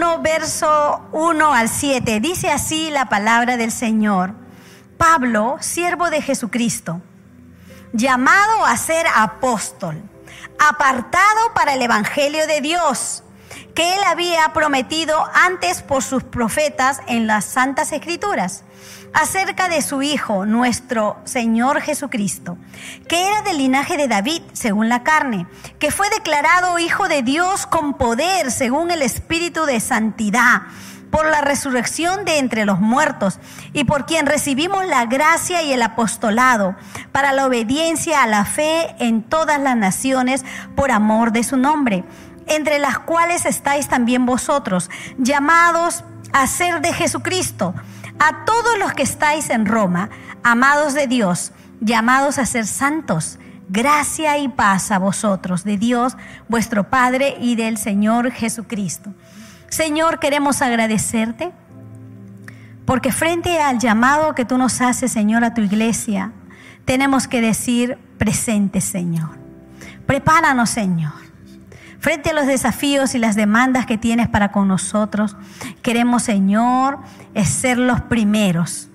1, verso 1 al 7. Dice así la palabra del Señor. Pablo, siervo de Jesucristo, llamado a ser apóstol apartado para el Evangelio de Dios, que él había prometido antes por sus profetas en las Santas Escrituras, acerca de su Hijo, nuestro Señor Jesucristo, que era del linaje de David, según la carne, que fue declarado Hijo de Dios con poder, según el Espíritu de Santidad por la resurrección de entre los muertos y por quien recibimos la gracia y el apostolado para la obediencia a la fe en todas las naciones por amor de su nombre, entre las cuales estáis también vosotros, llamados a ser de Jesucristo, a todos los que estáis en Roma, amados de Dios, llamados a ser santos. Gracia y paz a vosotros, de Dios, vuestro Padre y del Señor Jesucristo. Señor, queremos agradecerte porque frente al llamado que tú nos haces, Señor, a tu iglesia, tenemos que decir presente, Señor. Prepáranos, Señor. Frente a los desafíos y las demandas que tienes para con nosotros, queremos, Señor, ser los primeros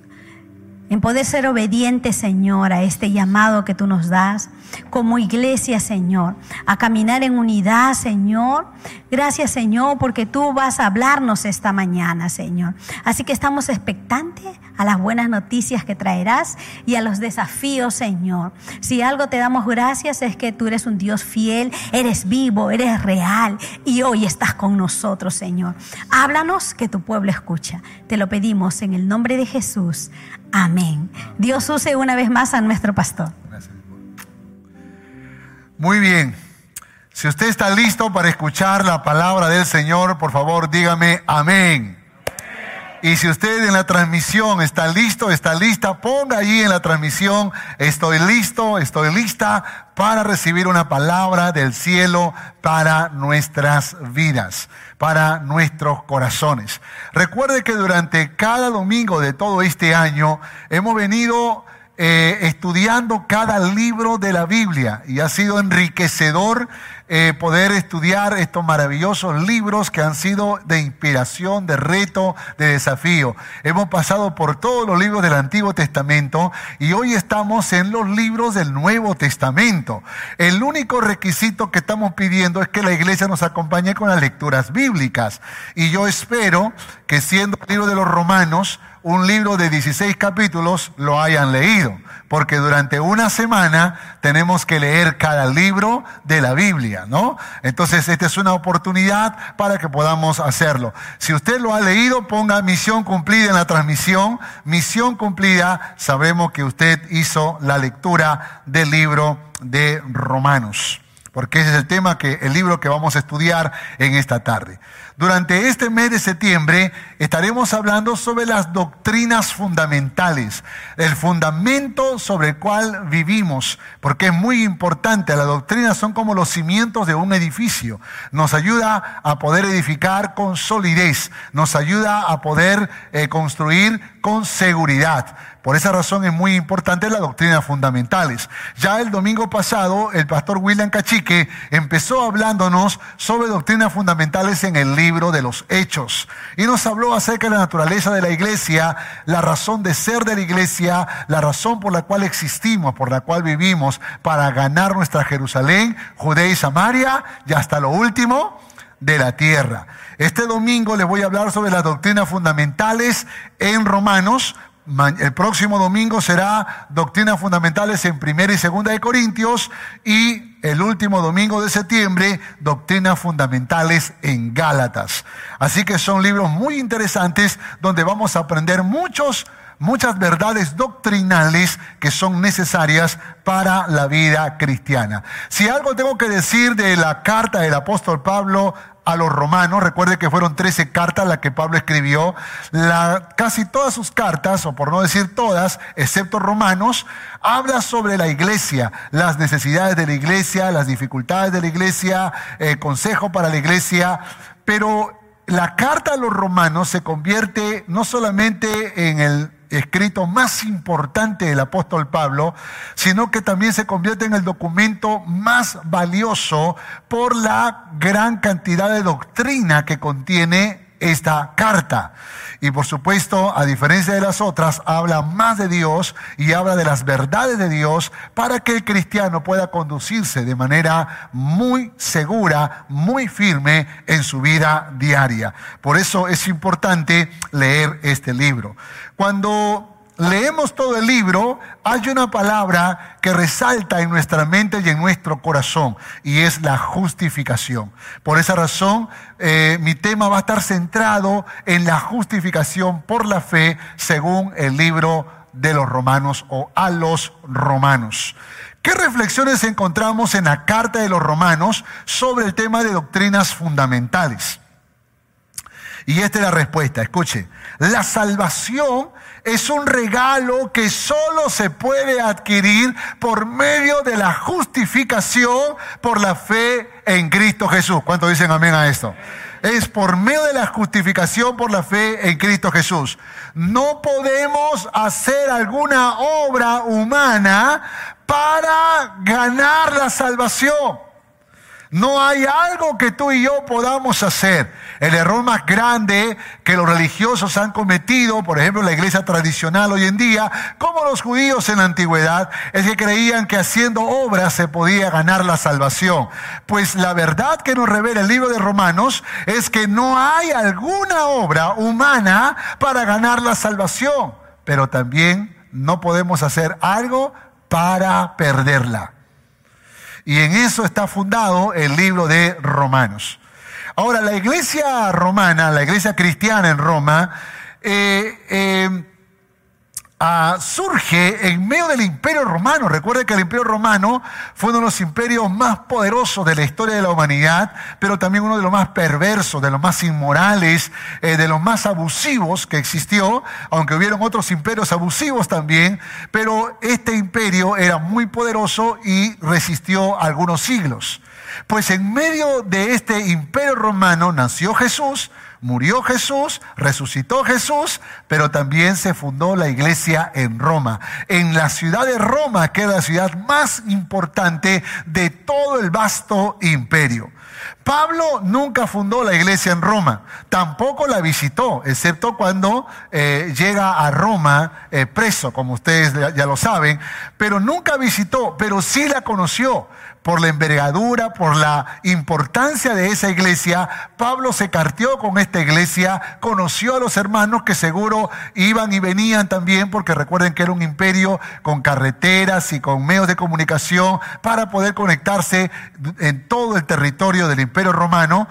en poder ser obediente, Señor, a este llamado que tú nos das como iglesia, Señor, a caminar en unidad, Señor. Gracias, Señor, porque tú vas a hablarnos esta mañana, Señor. Así que estamos expectantes a las buenas noticias que traerás y a los desafíos, Señor. Si algo te damos gracias es que tú eres un Dios fiel, eres vivo, eres real y hoy estás con nosotros, Señor. Háblanos que tu pueblo escucha. Te lo pedimos en el nombre de Jesús. Amén. Dios use una vez más a nuestro pastor. Muy bien. Si usted está listo para escuchar la palabra del Señor, por favor dígame amén. Y si usted en la transmisión está listo, está lista, ponga allí en la transmisión, estoy listo, estoy lista para recibir una palabra del cielo para nuestras vidas, para nuestros corazones. Recuerde que durante cada domingo de todo este año hemos venido eh, estudiando cada libro de la Biblia y ha sido enriquecedor eh, poder estudiar estos maravillosos libros que han sido de inspiración, de reto, de desafío. Hemos pasado por todos los libros del Antiguo Testamento y hoy estamos en los libros del Nuevo Testamento. El único requisito que estamos pidiendo es que la iglesia nos acompañe con las lecturas bíblicas. Y yo espero que siendo el libro de los romanos, un libro de 16 capítulos, lo hayan leído porque durante una semana tenemos que leer cada libro de la Biblia, ¿no? Entonces, esta es una oportunidad para que podamos hacerlo. Si usted lo ha leído, ponga misión cumplida en la transmisión. Misión cumplida, sabemos que usted hizo la lectura del libro de Romanos, porque ese es el tema que el libro que vamos a estudiar en esta tarde. Durante este mes de septiembre estaremos hablando sobre las doctrinas fundamentales, el fundamento sobre el cual vivimos, porque es muy importante. Las doctrinas son como los cimientos de un edificio. Nos ayuda a poder edificar con solidez, nos ayuda a poder eh, construir con seguridad. Por esa razón es muy importante las doctrinas fundamentales. Ya el domingo pasado, el pastor William Cachique empezó hablándonos sobre doctrinas fundamentales en el libro de los Hechos. Y nos habló acerca de la naturaleza de la iglesia, la razón de ser de la iglesia, la razón por la cual existimos, por la cual vivimos, para ganar nuestra Jerusalén, Judea y Samaria, y hasta lo último, de la tierra. Este domingo les voy a hablar sobre las doctrinas fundamentales en Romanos, el próximo domingo será Doctrinas Fundamentales en Primera y Segunda de Corintios y el último domingo de septiembre Doctrinas Fundamentales en Gálatas. Así que son libros muy interesantes donde vamos a aprender muchos muchas verdades doctrinales que son necesarias para la vida cristiana. Si algo tengo que decir de la carta del apóstol Pablo a los romanos, recuerde que fueron 13 cartas las que Pablo escribió, la, casi todas sus cartas, o por no decir todas, excepto romanos, habla sobre la iglesia, las necesidades de la iglesia, las dificultades de la iglesia, eh, consejo para la iglesia, pero la carta a los romanos se convierte no solamente en el escrito más importante del apóstol Pablo, sino que también se convierte en el documento más valioso por la gran cantidad de doctrina que contiene esta carta. Y por supuesto, a diferencia de las otras, habla más de Dios y habla de las verdades de Dios para que el cristiano pueda conducirse de manera muy segura, muy firme en su vida diaria. Por eso es importante leer este libro. Cuando leemos todo el libro, hay una palabra que resalta en nuestra mente y en nuestro corazón, y es la justificación. Por esa razón, eh, mi tema va a estar centrado en la justificación por la fe según el libro de los romanos o a los romanos. ¿Qué reflexiones encontramos en la carta de los romanos sobre el tema de doctrinas fundamentales? Y esta es la respuesta, escuche, la salvación es un regalo que solo se puede adquirir por medio de la justificación por la fe en Cristo Jesús. ¿Cuántos dicen amén a esto? Es por medio de la justificación por la fe en Cristo Jesús. No podemos hacer alguna obra humana para ganar la salvación. No hay algo que tú y yo podamos hacer. El error más grande que los religiosos han cometido, por ejemplo la iglesia tradicional hoy en día, como los judíos en la antigüedad, es que creían que haciendo obras se podía ganar la salvación. Pues la verdad que nos revela el libro de Romanos es que no hay alguna obra humana para ganar la salvación, pero también no podemos hacer algo para perderla. Y en eso está fundado el libro de Romanos. Ahora, la iglesia romana, la iglesia cristiana en Roma, eh, eh, ah, surge en medio del imperio romano. Recuerden que el imperio romano fue uno de los imperios más poderosos de la historia de la humanidad, pero también uno de los más perversos, de los más inmorales, eh, de los más abusivos que existió, aunque hubieron otros imperios abusivos también, pero este imperio era muy poderoso y resistió algunos siglos. Pues en medio de este imperio romano nació Jesús, murió Jesús, resucitó Jesús, pero también se fundó la iglesia en Roma. En la ciudad de Roma, que es la ciudad más importante de todo el vasto imperio. Pablo nunca fundó la iglesia en Roma, tampoco la visitó, excepto cuando eh, llega a Roma eh, preso, como ustedes ya lo saben, pero nunca visitó, pero sí la conoció por la envergadura, por la importancia de esa iglesia, Pablo se carteó con esta iglesia, conoció a los hermanos que seguro iban y venían también, porque recuerden que era un imperio con carreteras y con medios de comunicación para poder conectarse en todo el territorio del imperio romano.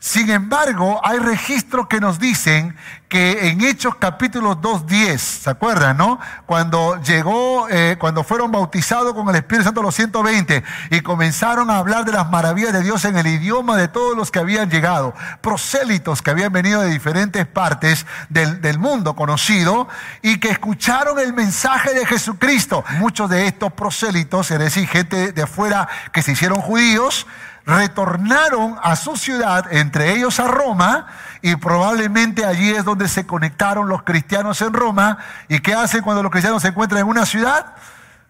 Sin embargo, hay registros que nos dicen que en Hechos capítulo 2.10, ¿se acuerdan, no? Cuando llegó, eh, cuando fueron bautizados con el Espíritu Santo los 120 y comenzaron a hablar de las maravillas de Dios en el idioma de todos los que habían llegado, prosélitos que habían venido de diferentes partes del, del mundo conocido y que escucharon el mensaje de Jesucristo. Muchos de estos prosélitos, es decir, gente de afuera que se hicieron judíos, retornaron a su ciudad, entre ellos a Roma, y probablemente allí es donde se conectaron los cristianos en Roma. ¿Y qué hacen cuando los cristianos se encuentran en una ciudad?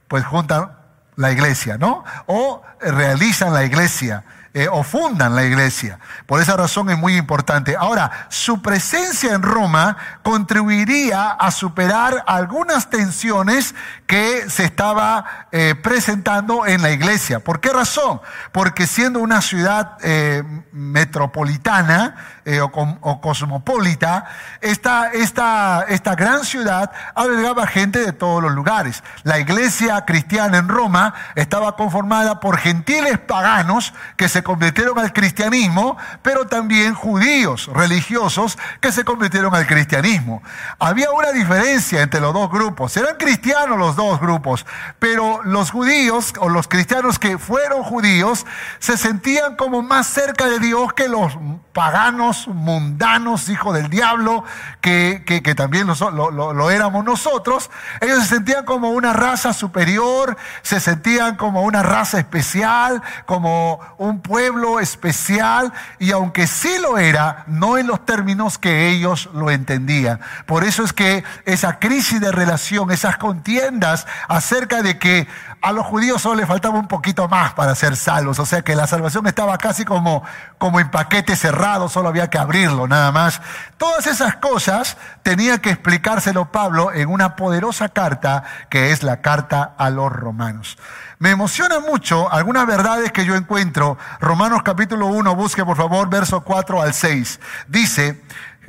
Pues juntan la iglesia, ¿no? O realizan la iglesia. Eh, o fundan la iglesia. Por esa razón es muy importante. Ahora, su presencia en Roma contribuiría a superar algunas tensiones que se estaba eh, presentando en la iglesia. ¿Por qué razón? Porque siendo una ciudad eh, metropolitana o, cosmopolita, esta, esta, esta gran ciudad albergaba gente de todos los lugares. La iglesia cristiana en Roma estaba conformada por gentiles paganos que se convirtieron al cristianismo, pero también judíos religiosos que se convirtieron al cristianismo. Había una diferencia entre los dos grupos. Eran cristianos los dos grupos, pero los judíos o los cristianos que fueron judíos se sentían como más cerca de Dios que los paganos, mundanos, hijos del diablo, que, también lo, éramos nosotros. Ellos se sentían como una raza superior, se sentían como una raza especial, como un pueblo especial, y aunque sí lo era, no en los términos que ellos lo entendían. Por eso es que esa crisis de relación, esas contiendas acerca de que a los judíos solo les faltaba un poquito más para ser salvos, o sea que la salvación estaba casi como, como en paquete cerrado, solo había que abrirlo nada más. Todas esas cosas tenía que explicárselo Pablo en una poderosa carta que es la carta a los romanos. Me emociona mucho algunas verdades que yo encuentro. Romanos capítulo 1, busque por favor verso 4 al 6. Dice,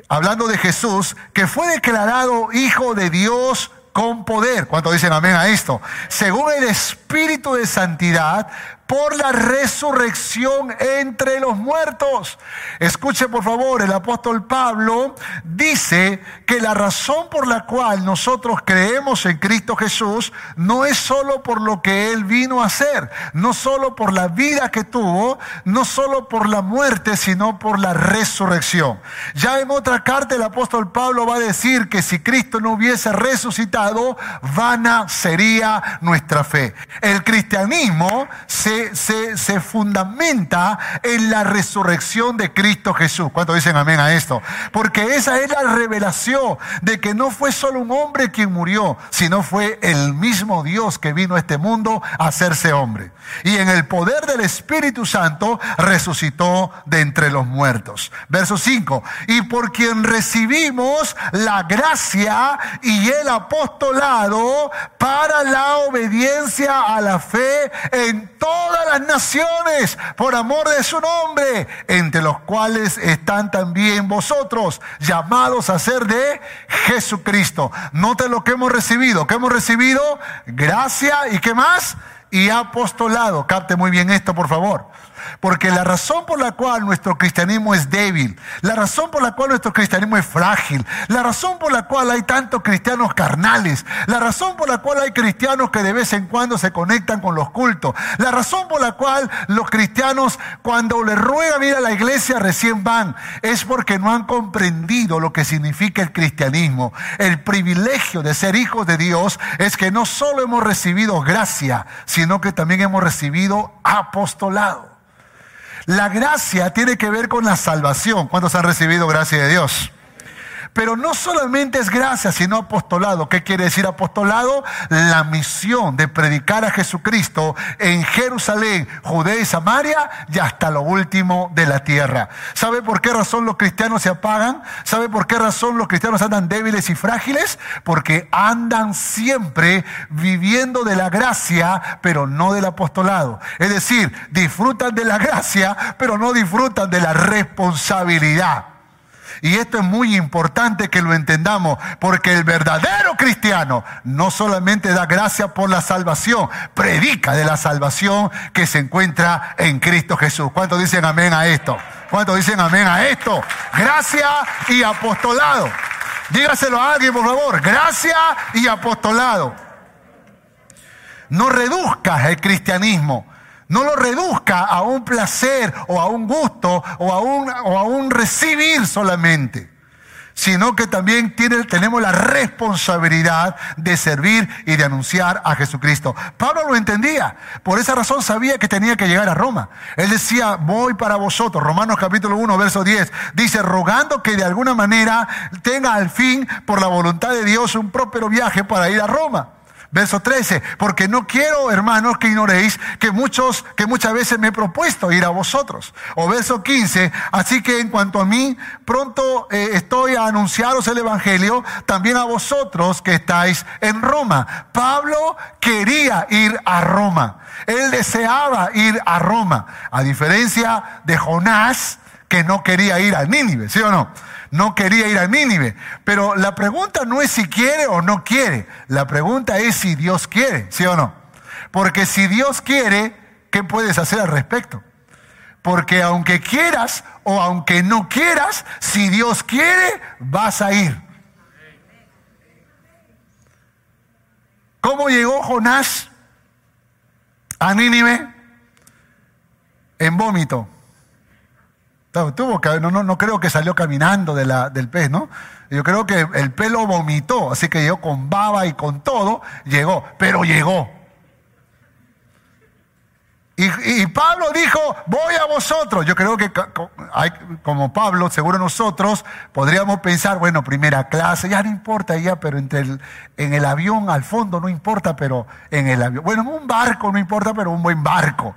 hablando de Jesús, que fue declarado hijo de Dios con poder. ¿Cuánto dicen amén a esto? Según el Espíritu de Santidad, por la resurrección entre los muertos. Escuche por favor, el apóstol Pablo dice que la razón por la cual nosotros creemos en Cristo Jesús no es solo por lo que Él vino a hacer, no solo por la vida que tuvo, no solo por la muerte, sino por la resurrección. Ya en otra carta el apóstol Pablo va a decir que si Cristo no hubiese resucitado, vana sería nuestra fe. El cristianismo se se, fundamenta en la resurrección de Cristo Jesús. ¿Cuántos dicen amén a esto? Porque esa es la revelación de que no fue solo un hombre quien murió, sino fue el mismo Dios que vino a este mundo a hacerse hombre. Y en el poder del Espíritu Santo resucitó de entre los muertos. Verso 5. Y por quien recibimos la gracia y el apostolado para la obediencia a la fe en todo todas las naciones por amor de su nombre, entre los cuales están también vosotros, llamados a ser de Jesucristo. Note lo que hemos recibido, que hemos recibido gracia y qué más, y apostolado. Capte muy bien esto, por favor. Porque la razón por la cual nuestro cristianismo es débil, la razón por la cual nuestro cristianismo es frágil, la razón por la cual hay tantos cristianos carnales, la razón por la cual hay cristianos que de vez en cuando se conectan con los cultos, la razón por la cual los cristianos cuando les ruegan ir a la iglesia recién van, es porque no han comprendido lo que significa el cristianismo. El privilegio de ser hijos de Dios es que no solo hemos recibido gracia, sino que también hemos recibido apostolado. La gracia tiene que ver con la salvación. ¿Cuántos han recibido gracia de Dios? Pero no solamente es gracia, sino apostolado. ¿Qué quiere decir apostolado? La misión de predicar a Jesucristo en Jerusalén, Judea y Samaria y hasta lo último de la tierra. ¿Sabe por qué razón los cristianos se apagan? ¿Sabe por qué razón los cristianos andan débiles y frágiles? Porque andan siempre viviendo de la gracia, pero no del apostolado. Es decir, disfrutan de la gracia, pero no disfrutan de la responsabilidad. Y esto es muy importante que lo entendamos, porque el verdadero cristiano no solamente da gracia por la salvación, predica de la salvación que se encuentra en Cristo Jesús. ¿Cuántos dicen amén a esto? ¿Cuántos dicen amén a esto? Gracia y apostolado. Dígaselo a alguien, por favor. Gracia y apostolado. No reduzcas el cristianismo no lo reduzca a un placer o a un gusto o a un, o a un recibir solamente, sino que también tiene, tenemos la responsabilidad de servir y de anunciar a Jesucristo. Pablo lo entendía, por esa razón sabía que tenía que llegar a Roma. Él decía, voy para vosotros, Romanos capítulo 1, verso 10, dice, rogando que de alguna manera tenga al fin, por la voluntad de Dios, un próspero viaje para ir a Roma. Verso 13, porque no quiero, hermanos, que ignoréis que muchos, que muchas veces me he propuesto ir a vosotros. O verso 15, así que en cuanto a mí, pronto eh, estoy a anunciaros el Evangelio, también a vosotros que estáis en Roma. Pablo quería ir a Roma. Él deseaba ir a Roma. A diferencia de Jonás, que no quería ir a Nínive, ¿sí o no? No quería ir a Nínive. Pero la pregunta no es si quiere o no quiere. La pregunta es si Dios quiere, ¿sí o no? Porque si Dios quiere, ¿qué puedes hacer al respecto? Porque aunque quieras o aunque no quieras, si Dios quiere, vas a ir. ¿Cómo llegó Jonás a Nínive? En vómito. No, creo que salió caminando del pez, ¿no? Yo creo que el pelo vomitó, así que llegó con baba y con todo, llegó, pero llegó. Y, Pablo dijo, voy a vosotros. Yo creo que como Pablo, seguro nosotros podríamos pensar, bueno, primera clase, ya no importa ya, pero en el avión al fondo no importa, pero en el avión, bueno, en un barco no importa, pero un buen barco.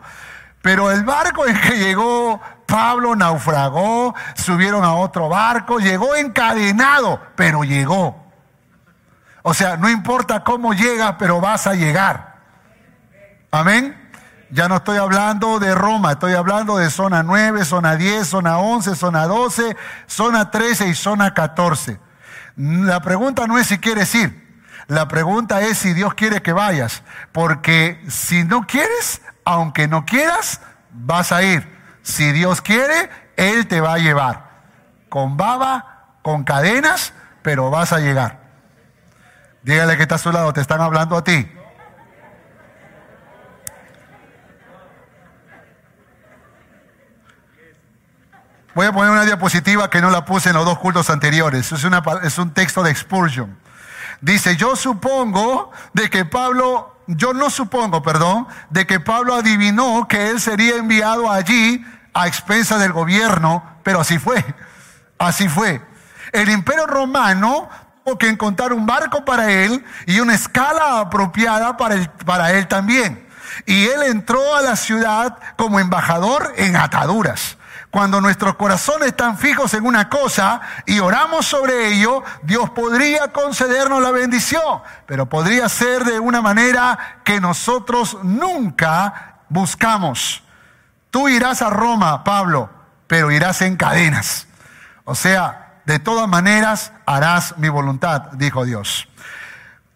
Pero el barco en que llegó Pablo naufragó, subieron a otro barco, llegó encadenado, pero llegó. O sea, no importa cómo llega, pero vas a llegar. Amén. Ya no estoy hablando de Roma, estoy hablando de zona 9, zona 10, zona 11, zona 12, zona 13 y zona 14. La pregunta no es si quieres ir, la pregunta es si Dios quiere que vayas, porque si no quieres, aunque no quieras, vas a ir. Si Dios quiere, Él te va a llevar. Con baba, con cadenas, pero vas a llegar. Dígale que está a su lado, te están hablando a ti. Voy a poner una diapositiva que no la puse en los dos cultos anteriores. Es, un texto de Expulsion. Dice, yo supongo de que Pablo, yo no supongo, perdón, de que Pablo adivinó que él sería enviado allí a expensas del gobierno, pero así fue. Así fue. El imperio romano tuvo que encontrar un barco para él y una escala apropiada para, para él también. Y él entró a la ciudad como embajador en ataduras. Cuando nuestros corazones están fijos en una cosa y oramos sobre ello, Dios podría concedernos la bendición, pero podría ser de una manera que nosotros nunca buscamos. Tú irás a Roma, Pablo, pero irás en cadenas. O sea, de todas maneras harás mi voluntad, dijo Dios.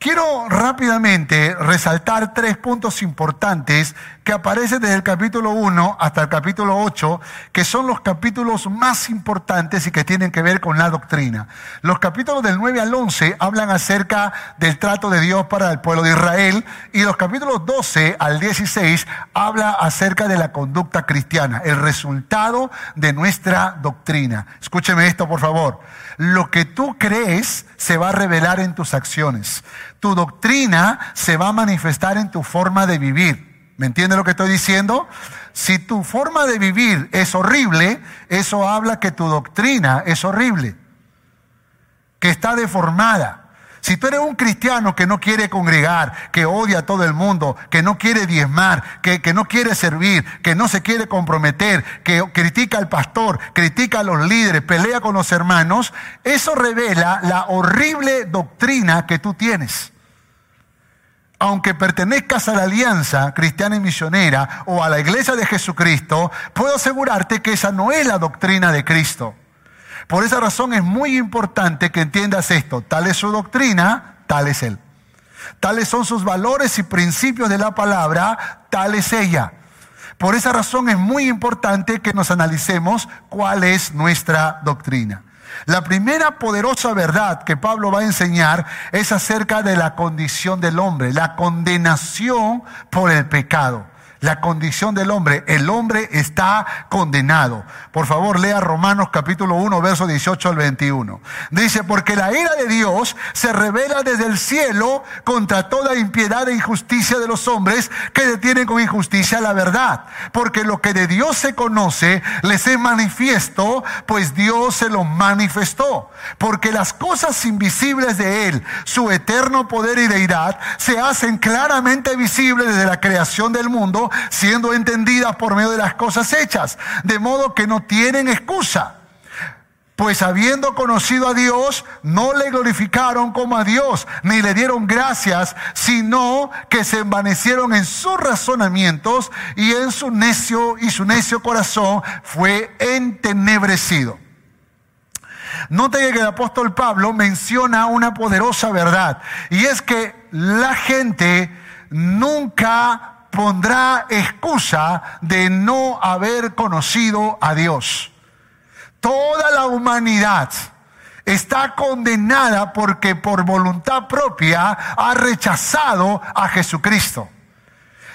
Quiero rápidamente resaltar tres puntos importantes que aparecen desde el capítulo 1 hasta el capítulo 8, que son los capítulos más importantes y que tienen que ver con la doctrina. Los capítulos del 9 al 11 hablan acerca del trato de Dios para el pueblo de Israel y los capítulos 12 al 16 habla acerca de la conducta cristiana, el resultado de nuestra doctrina. Escúcheme esto, por favor. Lo que tú crees se va a revelar en tus acciones. Tu doctrina se va a manifestar en tu forma de vivir. ¿Me entiende lo que estoy diciendo? Si tu forma de vivir es horrible, eso habla que tu doctrina es horrible, que está deformada. Si tú eres un cristiano que no quiere congregar, que odia a todo el mundo, que no quiere diezmar, que, que, no quiere servir, que no se quiere comprometer, que critica al pastor, critica a los líderes, pelea con los hermanos, eso revela la horrible doctrina que tú tienes. Aunque pertenezcas a la alianza cristiana y misionera o a la iglesia de Jesucristo, puedo asegurarte que esa no es la doctrina de Cristo. Por esa razón es muy importante que entiendas esto. Tal es su doctrina, tal es Él. Tales son sus valores y principios de la palabra, tal es ella. Por esa razón es muy importante que nos analicemos cuál es nuestra doctrina. La primera poderosa verdad que Pablo va a enseñar es acerca de la condición del hombre, la condenación por el pecado la condición del hombre. El hombre está condenado. Por favor, lea Romanos capítulo 1, verso 18 al 21. Dice, porque la ira de Dios se revela desde el cielo contra toda impiedad e injusticia de los hombres que detienen con injusticia la verdad. Porque lo que de Dios se conoce les es manifiesto, pues Dios se lo manifestó. Porque las cosas invisibles de Él, su eterno poder y deidad, se hacen claramente visibles desde la creación del mundo siendo entendidas por medio de las cosas hechas, de modo que no tienen excusa. Pues habiendo conocido a Dios, no le glorificaron como a Dios, ni le dieron gracias, sino que se envanecieron en sus razonamientos y en su necio y su necio corazón fue entenebrecido. Note que el apóstol Pablo menciona una poderosa verdad, y es que la gente nunca pondrá excusa de no haber conocido a Dios. Toda la humanidad está condenada porque por voluntad propia ha rechazado a Jesucristo.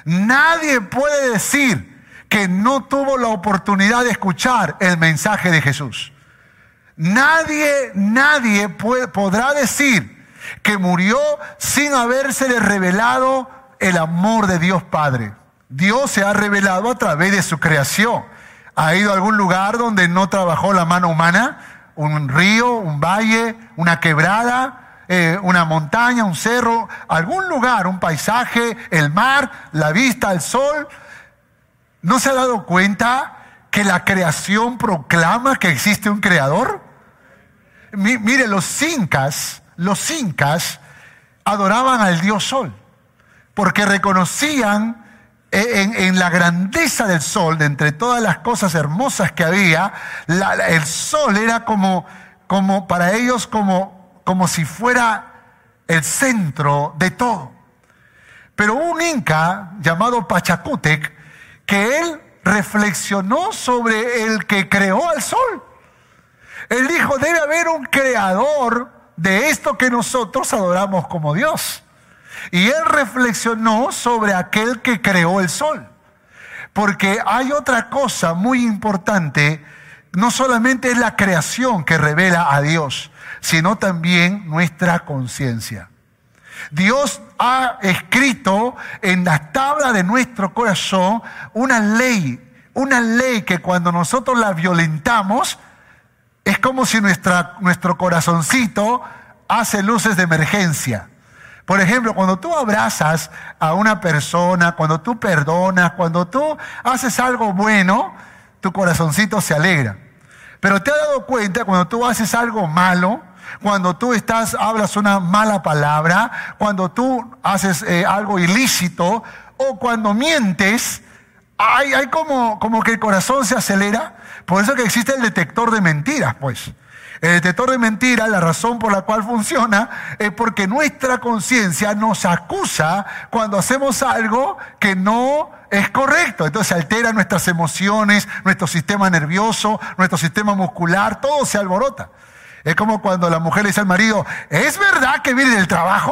Nadie puede decir que no tuvo la oportunidad de escuchar el mensaje de Jesús. Nadie, nadie podrá decir que murió sin habérsele revelado el amor de Dios Padre. Dios se ha revelado a través de su creación. ¿Ha ido a algún lugar donde no trabajó la mano humana? Un río, un valle, una quebrada, eh, una montaña, un cerro, algún lugar, un paisaje, el mar, la vista, el sol. ¿No se ha dado cuenta que la creación proclama que existe un creador? mire, los incas, los incas adoraban al dios sol, porque reconocían en, la grandeza del sol, de entre todas las cosas hermosas que había, el sol era como, como para ellos como, como si fuera el centro de todo. Pero un inca llamado Pachacútec, que él reflexionó sobre el que creó al sol. Él dijo, debe haber un creador de esto que nosotros adoramos como Dios. Y él reflexionó sobre aquel que creó el sol. Porque hay otra cosa muy importante, no solamente es la creación que revela a Dios, sino también nuestra conciencia. Dios ha escrito en la tabla de nuestro corazón una ley, una ley que cuando nosotros la violentamos, es como si nuestro corazoncito hace luces de emergencia. Por ejemplo, cuando tú abrazas a una persona, cuando tú perdonas, cuando tú haces algo bueno, tu corazoncito se alegra. Pero te has dado cuenta cuando tú haces algo malo, cuando tú estás, hablas una mala palabra, cuando tú haces eh, algo ilícito o cuando mientes, hay, como, como que el corazón se acelera. Por eso que existe el detector de mentiras, pues. El detector de mentiras, la razón por la cual funciona es porque nuestra conciencia nos acusa cuando hacemos algo que no es correcto. Entonces altera nuestras emociones, nuestro sistema nervioso, nuestro sistema muscular, todo se alborota. Es como cuando la mujer le dice al marido, ¿es verdad que viene del trabajo?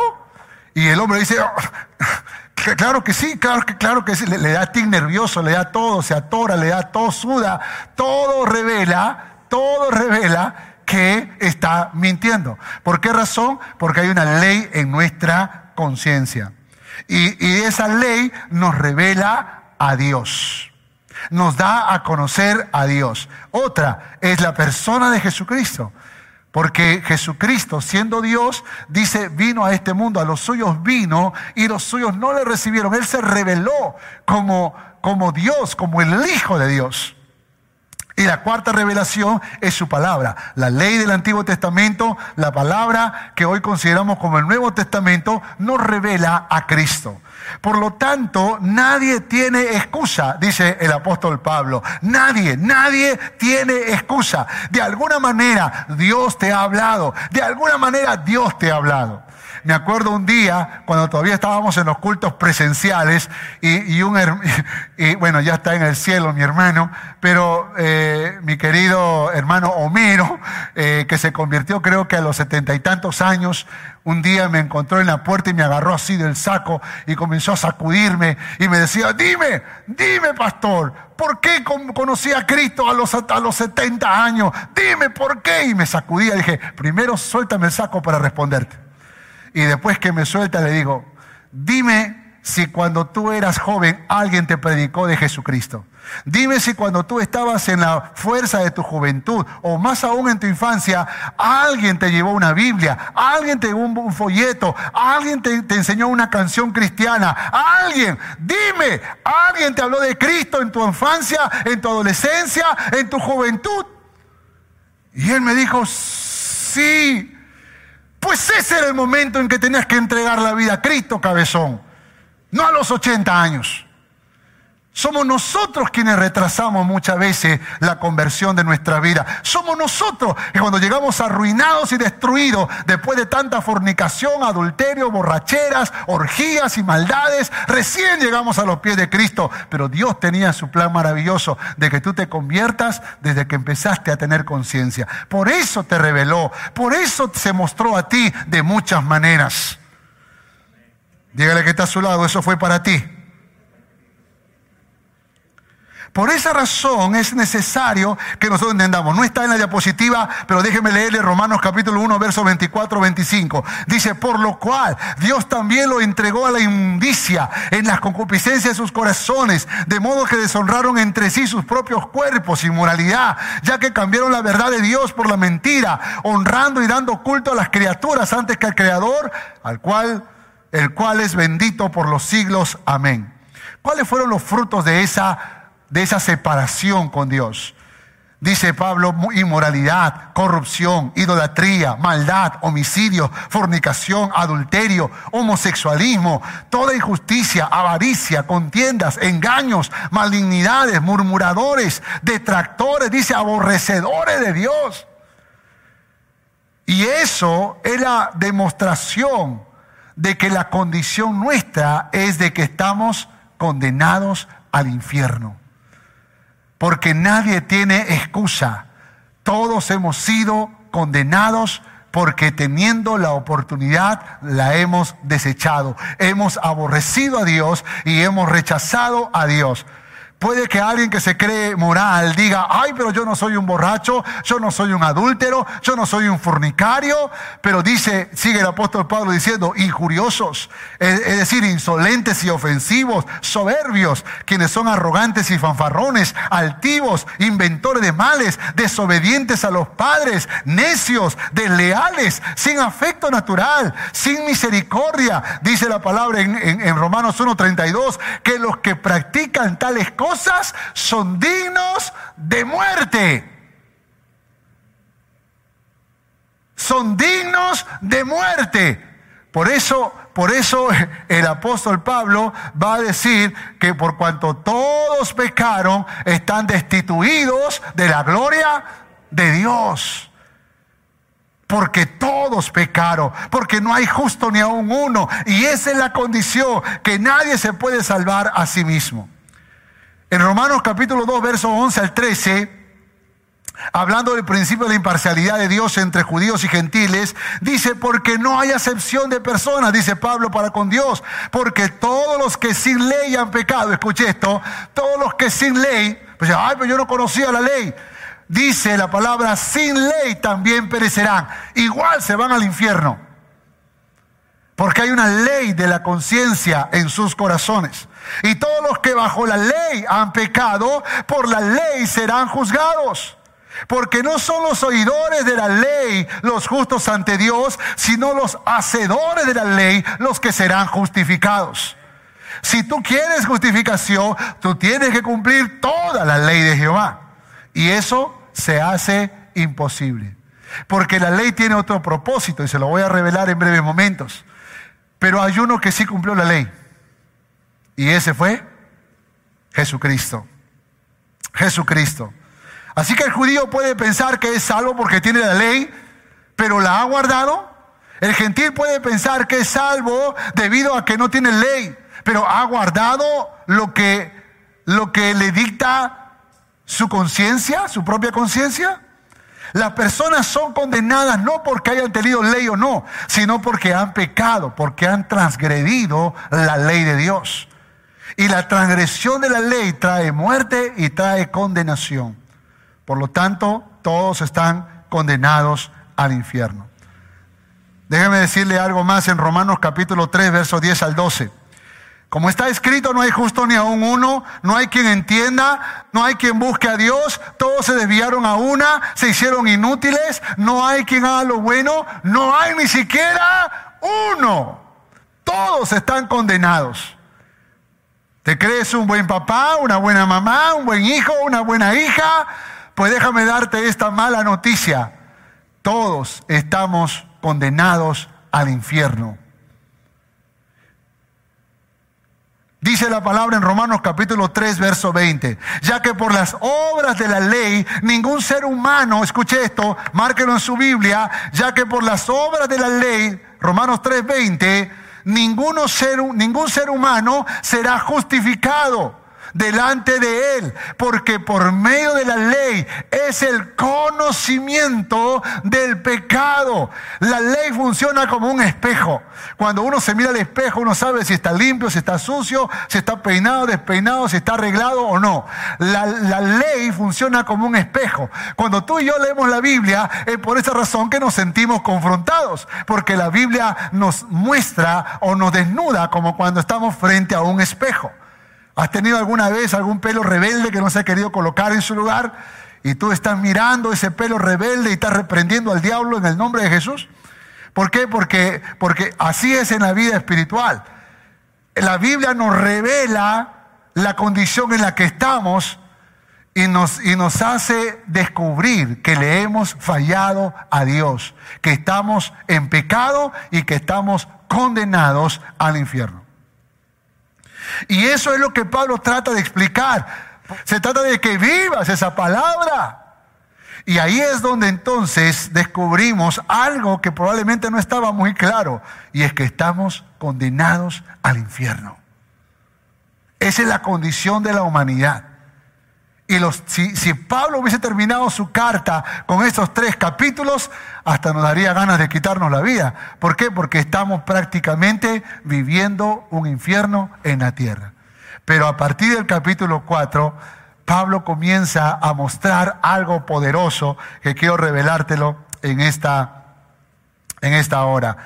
Y el hombre dice, oh, Claro que sí, claro que, claro que sí. Le, da tic nervioso, le da todo, se atora, le da todo, suda. Todo revela, todo revela que está mintiendo. ¿Por qué razón? Porque hay una ley en nuestra conciencia. Y, y esa ley nos revela a Dios. Nos da a conocer a Dios. Otra es la persona de Jesucristo. Porque Jesucristo, siendo Dios, dice, vino a este mundo, a los suyos vino y los suyos no le recibieron. Él se reveló como, como Dios, como el Hijo de Dios. Y la cuarta revelación es su palabra. La ley del Antiguo Testamento, la palabra que hoy consideramos como el Nuevo Testamento, nos revela a Cristo. Por lo tanto, nadie tiene excusa, dice el apóstol Pablo. Nadie, nadie tiene excusa. De alguna manera Dios te ha hablado. De alguna manera Dios te ha hablado. Me acuerdo un día cuando todavía estábamos en los cultos presenciales y, un y, bueno, ya está en el cielo mi hermano, pero eh, mi querido hermano Homero, eh, que se convirtió creo que a los setenta y tantos años, un día me encontró en la puerta y me agarró así del saco y comenzó a sacudirme y me decía, dime, dime pastor, ¿por qué conocí a Cristo a los, a los 70 años? Dime por qué. Y me sacudía y dije, primero suéltame el saco para responderte. Y después que me suelta le digo, dime si cuando tú eras joven alguien te predicó de Jesucristo. Dime si cuando tú estabas en la fuerza de tu juventud o más aún en tu infancia, alguien te llevó una Biblia, alguien te llevó un folleto, alguien te, te, enseñó una canción cristiana, alguien, dime, alguien te habló de Cristo en tu infancia, en tu adolescencia, en tu juventud. Y él me dijo, sí, pues ese era el momento en que tenías que entregar la vida a Cristo, cabezón. No a los 80 años. Somos nosotros quienes retrasamos muchas veces la conversión de nuestra vida. Somos nosotros que cuando llegamos arruinados y destruidos después de tanta fornicación, adulterio, borracheras, orgías y maldades, recién llegamos a los pies de Cristo. Pero Dios tenía su plan maravilloso de que tú te conviertas desde que empezaste a tener conciencia. Por eso te reveló, por eso se mostró a ti de muchas maneras. Dígale que está a su lado, eso fue para ti. Por esa razón es necesario que nosotros entendamos. No está en la diapositiva, pero déjeme leerle Romanos capítulo 1, verso 24, 25. Dice, por lo cual Dios también lo entregó a la inmundicia en las concupiscencias de sus corazones, de modo que deshonraron entre sí sus propios cuerpos, inmoralidad, ya que cambiaron la verdad de Dios por la mentira, honrando y dando culto a las criaturas antes que al Creador, al cual, el cual es bendito por los siglos. Amén. ¿Cuáles fueron los frutos de esa de esa separación con Dios. Dice Pablo, inmoralidad, corrupción, idolatría, maldad, homicidio, fornicación, adulterio, homosexualismo, toda injusticia, avaricia, contiendas, engaños, malignidades, murmuradores, detractores, dice aborrecedores de Dios. Y eso es la demostración de que la condición nuestra es de que estamos condenados al infierno porque nadie tiene excusa. Todos hemos sido condenados porque teniendo la oportunidad la hemos desechado. Hemos aborrecido a Dios y hemos rechazado a Dios. Puede que alguien que se cree moral diga, ay, pero yo no soy un borracho, yo no soy un adúltero, yo no soy un fornicario, pero dice, sigue el apóstol Pablo diciendo, injuriosos, es, decir, insolentes y ofensivos, soberbios, quienes son arrogantes y fanfarrones, altivos, inventores de males, desobedientes a los padres, necios, desleales, sin afecto natural, sin misericordia, dice la palabra en, en Romanos 1.32, que los que practican tales cosas, son dignos de muerte. Son dignos de muerte. Por eso, por eso el apóstol Pablo va a decir que por cuanto todos pecaron, están destituidos de la gloria de Dios. Porque todos pecaron, porque no hay justo ni aún uno. Y esa es la condición, que nadie se puede salvar a sí mismo. En Romanos capítulo 2, versos 11 al 13, hablando del principio de la imparcialidad de Dios entre judíos y gentiles, dice, porque no hay acepción de personas, dice Pablo, para con Dios, porque todos los que sin ley han pecado, escuche esto, todos los que sin ley, pues ay, pero yo no conocía la ley, dice la palabra, sin ley también perecerán, igual se van al infierno, porque hay una ley de la conciencia en sus corazones. Y todos los que bajo la ley han pecado, por la ley serán juzgados. Porque no son los oidores de la ley los justos ante Dios, sino los hacedores de la ley los que serán justificados. Si tú quieres justificación, tú tienes que cumplir toda la ley de Jehová. Y eso se hace imposible. Porque la ley tiene otro propósito y se lo voy a revelar en breves momentos. Pero hay uno que sí cumplió la ley. Y ese fue Jesucristo. Jesucristo. Así que el judío puede pensar que es salvo porque tiene la ley, pero la ha guardado. El gentil puede pensar que es salvo debido a que no tiene ley, pero ha guardado lo que, lo que le dicta su conciencia, su propia conciencia. Las personas son condenadas no porque hayan tenido ley o no, sino porque han pecado, porque han transgredido la ley de Dios. Y la transgresión de la ley trae muerte y trae condenación. Por lo tanto, todos están condenados al infierno. Déjeme decirle algo más en Romanos capítulo 3, versos 10 al 12. Como está escrito, no hay justo ni aún uno, no hay quien entienda, no hay quien busque a Dios, todos se desviaron a una, se hicieron inútiles, no hay quien haga lo bueno, no hay ni siquiera uno. Todos están condenados. ¿Te crees un buen papá, una buena mamá, un buen hijo, una buena hija? Pues déjame darte esta mala noticia. Todos estamos condenados al infierno. Dice la palabra en Romanos capítulo 3, verso 20. Ya que por las obras de la ley, ningún ser humano, escuche esto, márquelo en su Biblia, ya que por las obras de la ley, Romanos 3, 20, ninguno ser, ningún ser humano será justificado delante de Él, porque por medio de la ley es el conocimiento del pecado. La ley funciona como un espejo. Cuando uno se mira al espejo, uno sabe si está limpio, si está sucio, si está peinado, despeinado, si está arreglado o no. La, la ley funciona como un espejo. Cuando tú y yo leemos la Biblia, es por esa razón que nos sentimos confrontados, porque la Biblia nos muestra o nos desnuda como cuando estamos frente a un espejo. ¿Has tenido alguna vez algún pelo rebelde que no se ha querido colocar en su lugar? Y tú estás mirando ese pelo rebelde y estás reprendiendo al diablo en el nombre de Jesús. ¿Por qué? Porque, porque así es en la vida espiritual. La Biblia nos revela la condición en la que estamos y nos, y nos hace descubrir que le hemos fallado a Dios, que estamos en pecado y que estamos condenados al infierno. Y eso es lo que Pablo trata de explicar. Se trata de que vivas esa palabra. Y ahí es donde entonces descubrimos algo que probablemente no estaba muy claro, y es que estamos condenados al infierno. Esa es la condición de la humanidad. Y los, si, si, Pablo hubiese terminado su carta con estos tres capítulos, hasta nos daría ganas de quitarnos la vida. ¿Por qué? Porque estamos prácticamente viviendo un infierno en la tierra. Pero a partir del capítulo 4, Pablo comienza a mostrar algo poderoso que quiero revelártelo en esta, en esta hora.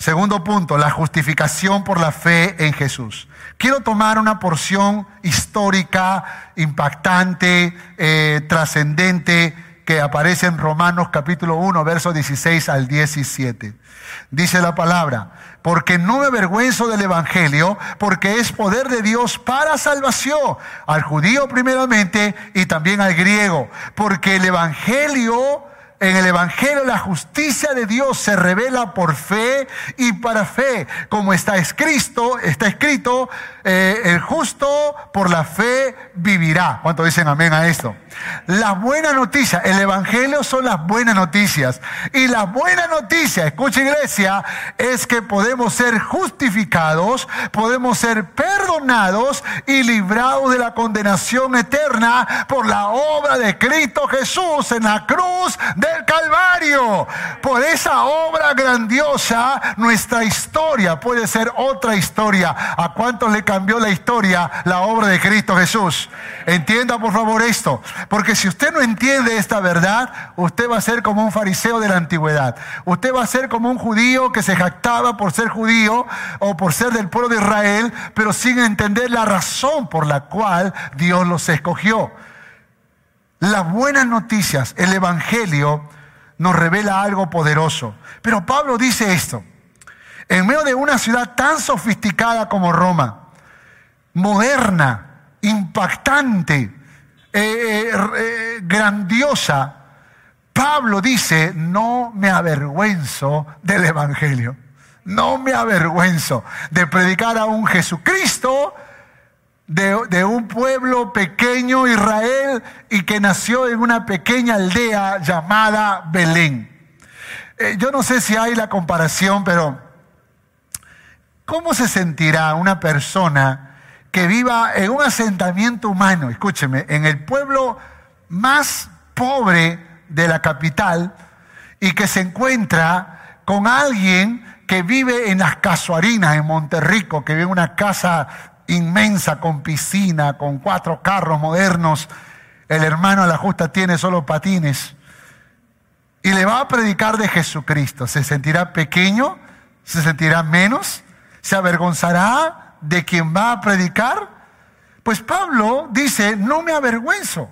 Segundo punto, la justificación por la fe en Jesús. Quiero tomar una porción histórica, impactante, eh, trascendente, que aparece en Romanos capítulo 1, versos 16 al 17. Dice la palabra, porque no me avergüenzo del Evangelio, porque es poder de Dios para salvación, al judío primeramente y también al griego, porque el Evangelio en el Evangelio la justicia de Dios se revela por fe y para fe, como está escrito, está escrito, eh, el justo por la fe vivirá. ¿Cuánto dicen amén a esto? La buena noticia, el Evangelio son las buenas noticias. Y la buena noticia, escucha iglesia, es que podemos ser justificados, podemos ser perdonados y librados de la condenación eterna por la obra de Cristo Jesús en la cruz del Calvario. Por esa obra grandiosa, nuestra historia puede ser otra historia. ¿A cuántos le cambió la historia la obra de Cristo Jesús. Entienda por favor esto, porque si usted no entiende esta verdad, usted va a ser como un fariseo de la antigüedad. Usted va a ser como un judío que se jactaba por ser judío o por ser del pueblo de Israel, pero sin entender la razón por la cual Dios los escogió. Las buenas noticias, el Evangelio, nos revela algo poderoso. Pero Pablo dice esto, en medio de una ciudad tan sofisticada como Roma, moderna, impactante, eh, eh, eh, grandiosa, Pablo dice, no me avergüenzo del Evangelio. No me avergüenzo de predicar a un Jesucristo de, de, un pueblo pequeño, Israel, y que nació en una pequeña aldea llamada Belén. yo no sé si hay la comparación, pero ¿cómo se sentirá una persona que viva en un asentamiento humano, escúcheme, en el pueblo más pobre de la capital y que se encuentra con alguien que vive en las casuarinas en Monterrico, que vive en una casa inmensa con piscina, con cuatro carros modernos. El hermano a la justa tiene solo patines. Y le va a predicar de Jesucristo. ¿Se sentirá pequeño? ¿Se sentirá menos? ¿Se avergonzará? De quien va a predicar? Pues Pablo dice, no me avergüenzo,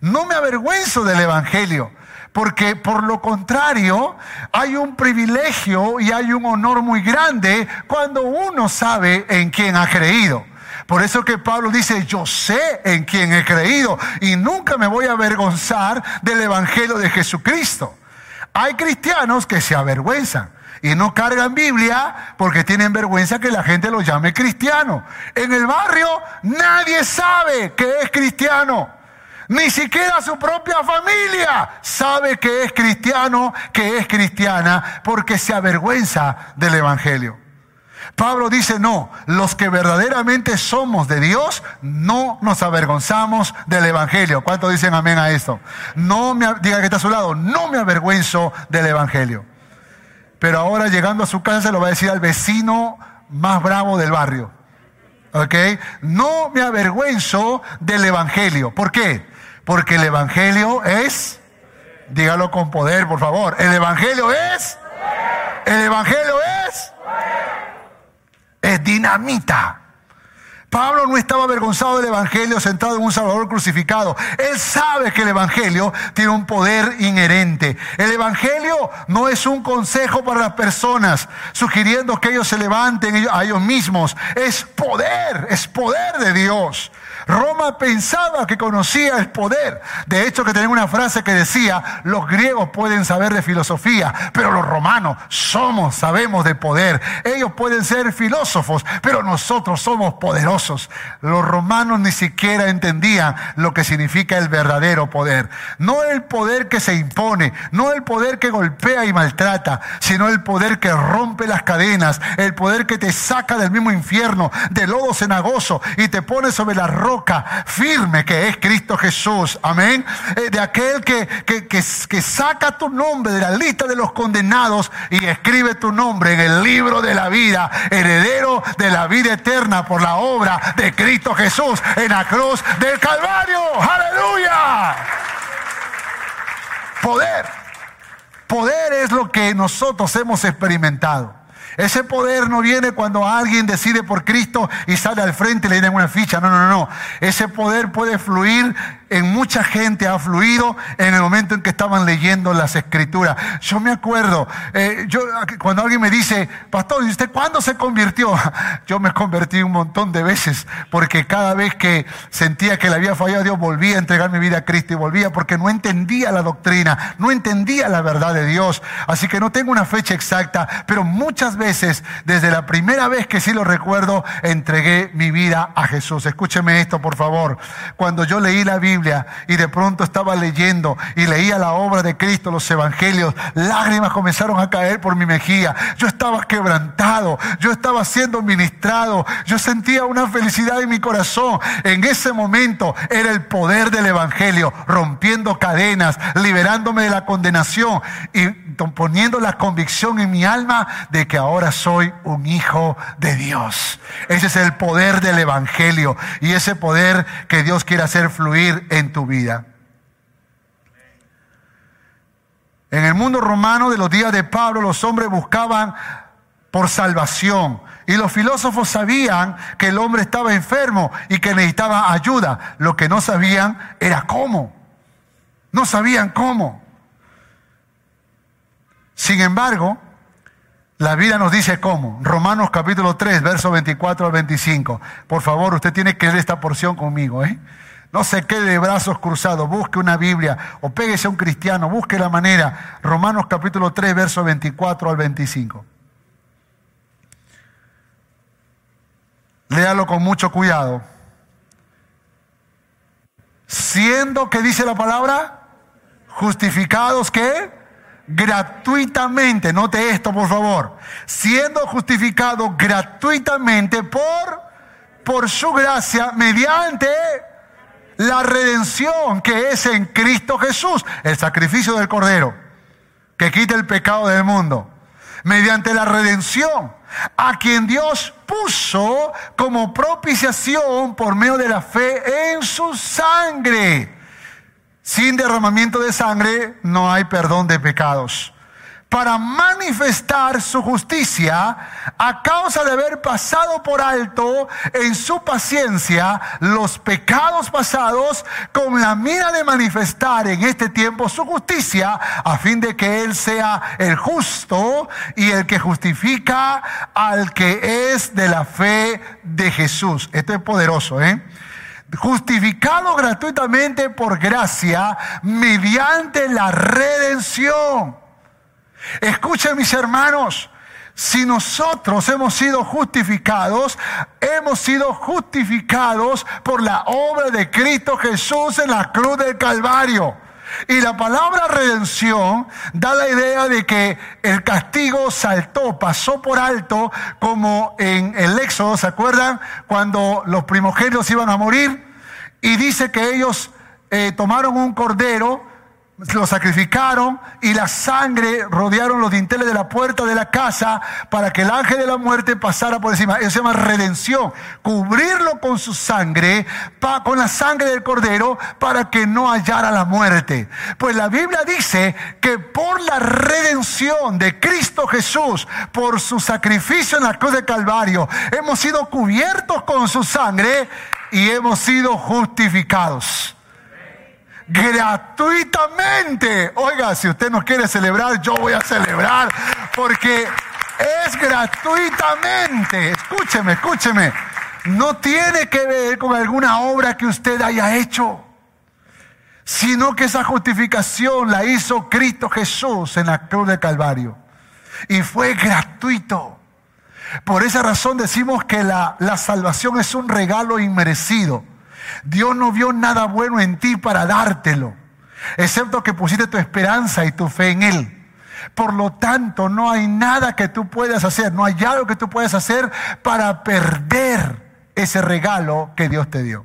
no me avergüenzo del Evangelio, porque por lo contrario hay un privilegio y hay un honor muy grande cuando uno sabe en quién ha creído. Por eso que Pablo dice, yo sé en quién he creído y nunca me voy a avergonzar del Evangelio de Jesucristo. Hay cristianos que se avergüenzan y no cargan Biblia porque tienen vergüenza que la gente los llame cristiano. En el barrio nadie sabe que es cristiano. Ni siquiera su propia familia sabe que es cristiano, que es cristiana, porque se avergüenza del Evangelio. Pablo dice, no, los que verdaderamente somos de Dios, no nos avergonzamos del Evangelio. ¿Cuántos dicen amén a esto? No me, diga que está a su lado, no me avergüenzo del Evangelio. Pero ahora llegando a su casa se lo va a decir al vecino más bravo del barrio. ¿Ok? No me avergüenzo del Evangelio. ¿Por qué? Porque el Evangelio es, dígalo con poder, por favor, el Evangelio es, el Evangelio es, es dinamita. Pablo no estaba avergonzado del Evangelio sentado en un Salvador crucificado. Él sabe que el Evangelio tiene un poder inherente. El Evangelio no es un consejo para las personas, sugiriendo que ellos se levanten a ellos mismos. Es poder, es poder de Dios. Roma pensaba que conocía el poder. De hecho, que tenía una frase que decía, los griegos pueden saber de filosofía, pero los romanos somos, sabemos de poder. Ellos pueden ser filósofos, pero nosotros somos poderosos. Los romanos ni siquiera entendían lo que significa el verdadero poder. No el poder que se impone, no el poder que golpea y maltrata, sino el poder que rompe las cadenas, el poder que te saca del mismo infierno, del lodo cenagoso y te pone sobre la roca firme que es Cristo Jesús. Amén. Eh, de aquel que, que, que, que saca tu nombre de la lista de los condenados y escribe tu nombre en el libro de la vida, heredero de la vida eterna por la obra de Cristo Jesús en la cruz del Calvario. Aleluya. Poder. Poder es lo que nosotros hemos experimentado. Ese poder no viene cuando alguien decide por Cristo y sale al frente y le den una ficha. No, no, no. Ese poder puede fluir en mucha gente, ha fluido en el momento en que estaban leyendo las escrituras. Yo me acuerdo, eh, yo, cuando alguien me dice, pastor, ¿y usted cuándo se convirtió? Yo me convertí un montón de veces porque cada vez que sentía que le había fallado Dios, volvía a entregar mi vida a Cristo y volvía porque no entendía la doctrina, no entendía la verdad de Dios. Así que no tengo una fecha exacta, pero muchas veces, desde la primera vez que sí lo recuerdo, entregué mi vida a Jesús. Escúcheme esto, por favor. Cuando yo leí la Biblia y de pronto estaba leyendo y leía la obra de Cristo, los evangelios, lágrimas comenzaron a caer por mi mejilla. Yo estaba quebrantado, yo estaba siendo ministrado, yo sentía una felicidad en mi corazón. En ese momento era el poder del evangelio, rompiendo cadenas, liberándome de la condenación y poniendo la convicción en mi alma de que ahora soy un hijo de Dios. Ese es el poder del Evangelio y ese poder que Dios quiere hacer fluir en tu vida. En el mundo romano de los días de Pablo los hombres buscaban por salvación. Y los filósofos sabían que el hombre estaba enfermo y que necesitaba ayuda. Lo que no sabían era cómo. No sabían cómo. Sin embargo, la vida nos dice cómo. Romanos capítulo 3, verso 24 al 25. Por favor, usted tiene que leer esta porción conmigo. ¿eh? No se quede de brazos cruzados, busque una Biblia o péguese a un cristiano, busque la manera. Romanos capítulo 3, verso 24 al 25. Léalo con mucho cuidado. Siendo que dice la palabra, justificados que gratuitamente, note esto por favor, siendo justificado gratuitamente por, por su gracia mediante la redención que es en Cristo Jesús, el sacrificio del Cordero, que quita el pecado del mundo, mediante la redención, a quien Dios puso como propiciación por medio de la fe en su sangre sin derramamiento de sangre no hay perdón de pecados. Para manifestar su justicia a causa de haber pasado por alto en su paciencia los pecados pasados con la mira de manifestar en este tiempo su justicia a fin de que Él sea el justo y el que justifica al que es de la fe de Jesús. Esto es poderoso, ¿eh? justificado gratuitamente por gracia mediante la redención. Escuchen mis hermanos, si nosotros hemos sido justificados, hemos sido justificados por la obra de Cristo Jesús en la cruz del Calvario. Y la palabra redención da la idea de que el castigo saltó, pasó por alto, como en el Éxodo, ¿se acuerdan? Cuando los primogénitos iban a morir. Y dice que ellos eh, tomaron un cordero lo sacrificaron y la sangre rodearon los dinteles de la puerta de la casa para que el ángel de la muerte pasara por encima. Eso se llama redención. Cubrirlo con su sangre, con la sangre del cordero, para que no hallara la muerte. Pues la Biblia dice que por la redención de Cristo Jesús, por su sacrificio en la cruz de Calvario, hemos sido cubiertos con su sangre y hemos sido justificados gratuitamente. Oiga, si usted no quiere celebrar, yo voy a celebrar porque es gratuitamente. Escúcheme, escúcheme. No tiene que ver con alguna obra que usted haya hecho, sino que esa justificación la hizo Cristo Jesús en la cruz de Calvario. Y fue gratuito. Por esa razón decimos que la, la salvación es un regalo inmerecido. Dios no vio nada bueno en ti para dártelo, excepto que pusiste tu esperanza y tu fe en Él. Por lo tanto, no hay nada que tú puedas hacer, no hay algo que tú puedas hacer para perder ese regalo que Dios te dio.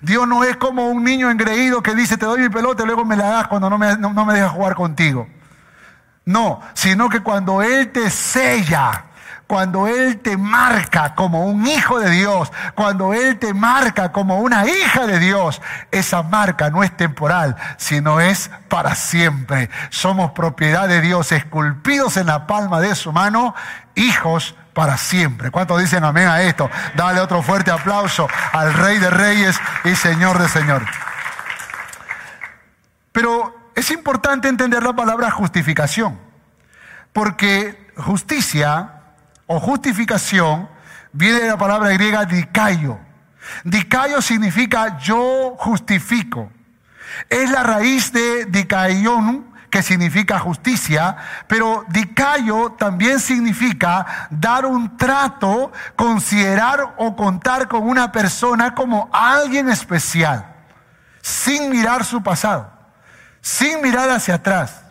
Dios no es como un niño engreído que dice, te doy mi pelota y luego me la das cuando no me, no, no me dejas jugar contigo. No, sino que cuando Él te sella, cuando Él te marca como un hijo de Dios, cuando Él te marca como una hija de Dios, esa marca no es temporal, sino es para siempre. Somos propiedad de Dios, esculpidos en la palma de su mano, hijos para siempre. ¿Cuántos dicen amén a esto? Dale otro fuerte aplauso al Rey de Reyes y Señor de Señor. Pero es importante entender la palabra justificación, porque justicia o justificación viene de la palabra griega dicayo. Dicayo significa yo justifico. Es la raíz de dikaion, que significa justicia, pero dicayo también significa dar un trato, considerar o contar con una persona como alguien especial, sin mirar su pasado, sin mirar hacia atrás,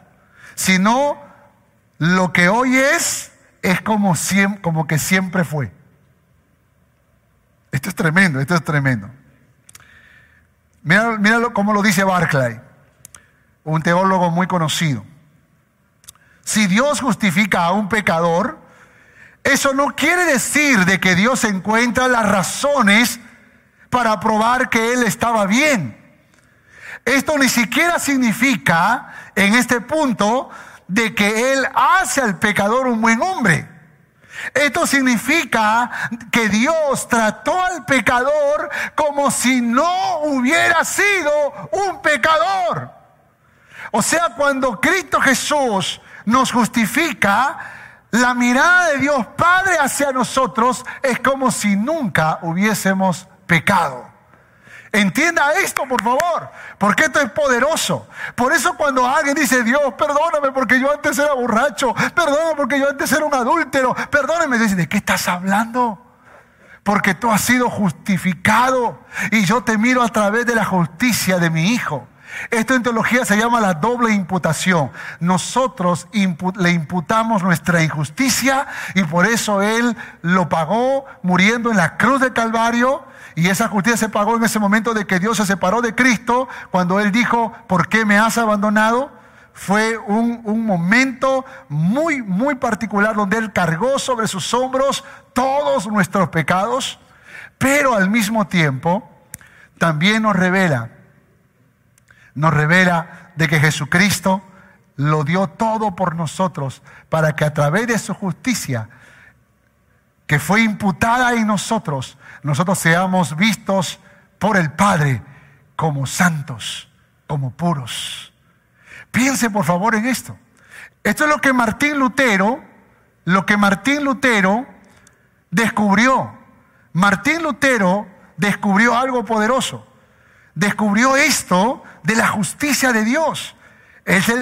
sino lo que hoy es es como, como que siempre fue. Esto es tremendo, esto es tremendo. Míralo, míralo como lo dice Barclay, un teólogo muy conocido. Si Dios justifica a un pecador, eso no quiere decir de que Dios encuentra las razones para probar que él estaba bien. Esto ni siquiera significa en este punto de que Él hace al pecador un buen hombre. Esto significa que Dios trató al pecador como si no hubiera sido un pecador. O sea, cuando Cristo Jesús nos justifica, la mirada de Dios Padre hacia nosotros es como si nunca hubiésemos pecado. Entienda esto, por favor, porque esto es poderoso. Por eso cuando alguien dice, Dios, perdóname porque yo antes era borracho, perdóname porque yo antes era un adúltero, perdóname, dice, ¿de qué estás hablando? Porque tú has sido justificado y yo te miro a través de la justicia de mi Hijo. Esto en teología se llama la doble imputación. Nosotros le imputamos nuestra injusticia y por eso Él lo pagó muriendo en la cruz de Calvario y esa justicia se pagó en ese momento de que Dios se separó de Cristo, cuando Él dijo, ¿por qué me has abandonado? Fue un, un, momento muy, muy particular donde Él cargó sobre sus hombros todos nuestros pecados, pero al mismo tiempo también nos revela, nos revela de que Jesucristo lo dio todo por nosotros para que a través de su justicia, que fue imputada en nosotros, nosotros seamos vistos por el Padre como santos, como puros. Piense por favor en esto. Esto es lo que Martín Lutero, lo que Martín Lutero descubrió. Martín Lutero descubrió algo poderoso. Descubrió esto de la justicia de Dios.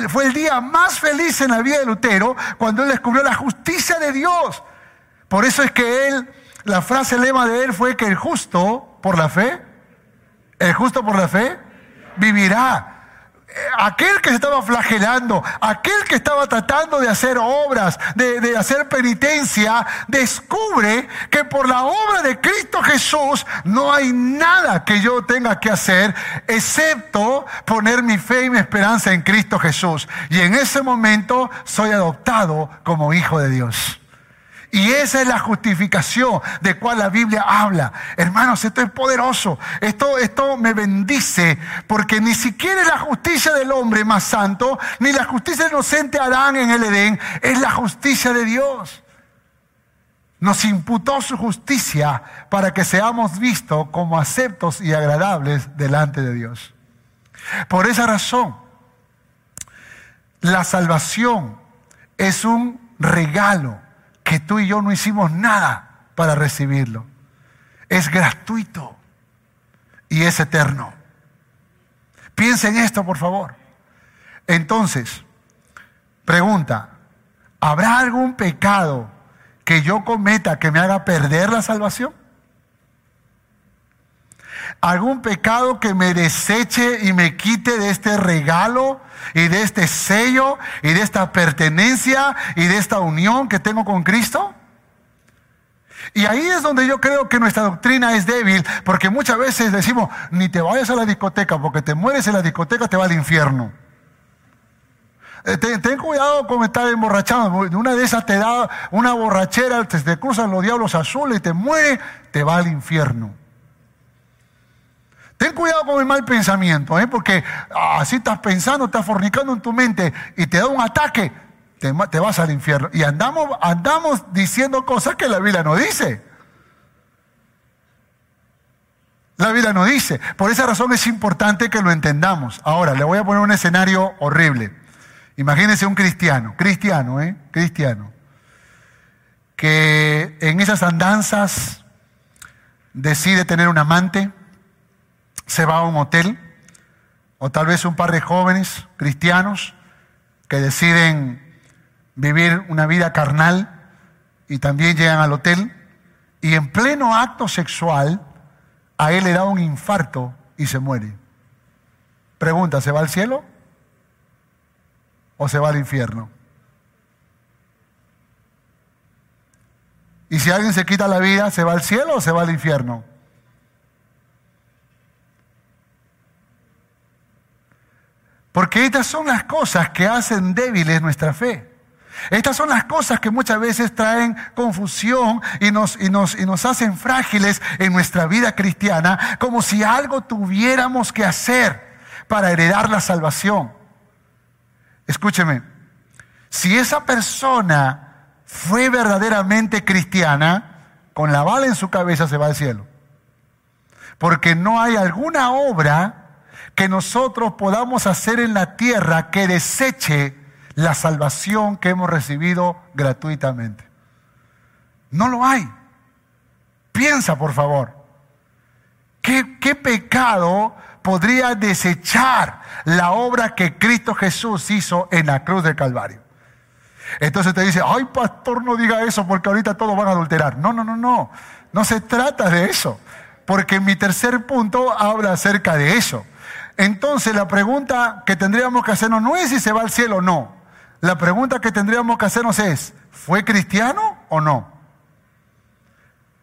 fue el día más feliz en la vida de Lutero cuando él descubrió la justicia de Dios. Por eso es que él, la frase lema de él fue que el justo por la fe, el justo por la fe, vivirá aquel que se estaba flagelando, aquel que estaba tratando de hacer obras, de, hacer penitencia, descubre que por la obra de Cristo Jesús no hay nada que yo tenga que hacer excepto poner mi fe y mi esperanza en Cristo Jesús. Y en ese momento soy adoptado como hijo de Dios. Y esa es la justificación de cual la Biblia habla. Hermanos, esto es poderoso. Esto, esto me bendice porque ni siquiera la justicia del hombre más santo, ni la justicia inocente Adán en el Edén, es la justicia de Dios. Nos imputó su justicia para que seamos vistos como aceptos y agradables delante de Dios. Por esa razón, la salvación es un regalo que tú y yo no hicimos nada para recibirlo. Es gratuito y es eterno. Piensa en esto, por favor. Entonces, pregunta, ¿habrá algún pecado que yo cometa que me haga perder la salvación? ¿Algún pecado que me deseche y me quite de este regalo y de este sello y de esta pertenencia y de esta unión que tengo con Cristo? Y ahí es donde yo creo que nuestra doctrina es débil, porque muchas veces decimos, ni te vayas a la discoteca, porque te mueres en la discoteca, te va al infierno. Eh, ten, cuidado con estar emborrachado. Una de esas te da una borrachera, te, te cruzan los diablos azules y te muere, te va al infierno. Ten cuidado con el mal pensamiento, ¿eh? porque así estás pensando, estás fornicando en tu mente y te da un ataque, te, vas al infierno. Y andamos, andamos diciendo cosas que la Biblia no dice. La Biblia no dice. Por esa razón es importante que lo entendamos. Ahora, le voy a poner un escenario horrible. Imagínense un cristiano, cristiano, ¿eh? Cristiano, que en esas andanzas decide tener un amante se va a un hotel, o tal vez un par de jóvenes cristianos que deciden vivir una vida carnal y también llegan al hotel y en pleno acto sexual a él le da un infarto y se muere. Pregunta, ¿se va al cielo o se va al infierno? Y si alguien se quita la vida, ¿se va al cielo o se va al infierno? Porque estas son las cosas que hacen débiles nuestra fe. Estas son las cosas que muchas veces traen confusión y nos, y, nos, y nos hacen frágiles en nuestra vida cristiana, como si algo tuviéramos que hacer para heredar la salvación. Escúcheme, si esa persona fue verdaderamente cristiana, con la bala en su cabeza se va al cielo. Porque no hay alguna obra que nosotros podamos hacer en la tierra que deseche la salvación que hemos recibido gratuitamente. No lo hay. Piensa, por favor. ¿Qué, ¿Qué, pecado podría desechar la obra que Cristo Jesús hizo en la cruz del Calvario? Entonces te dice, ay pastor, no diga eso porque ahorita todos van a adulterar. No, no, no, no. No se trata de eso. Porque mi tercer punto habla acerca de eso. Entonces la pregunta que tendríamos que hacernos no es si se va al cielo o no. La pregunta que tendríamos que hacernos es, ¿fue cristiano o no?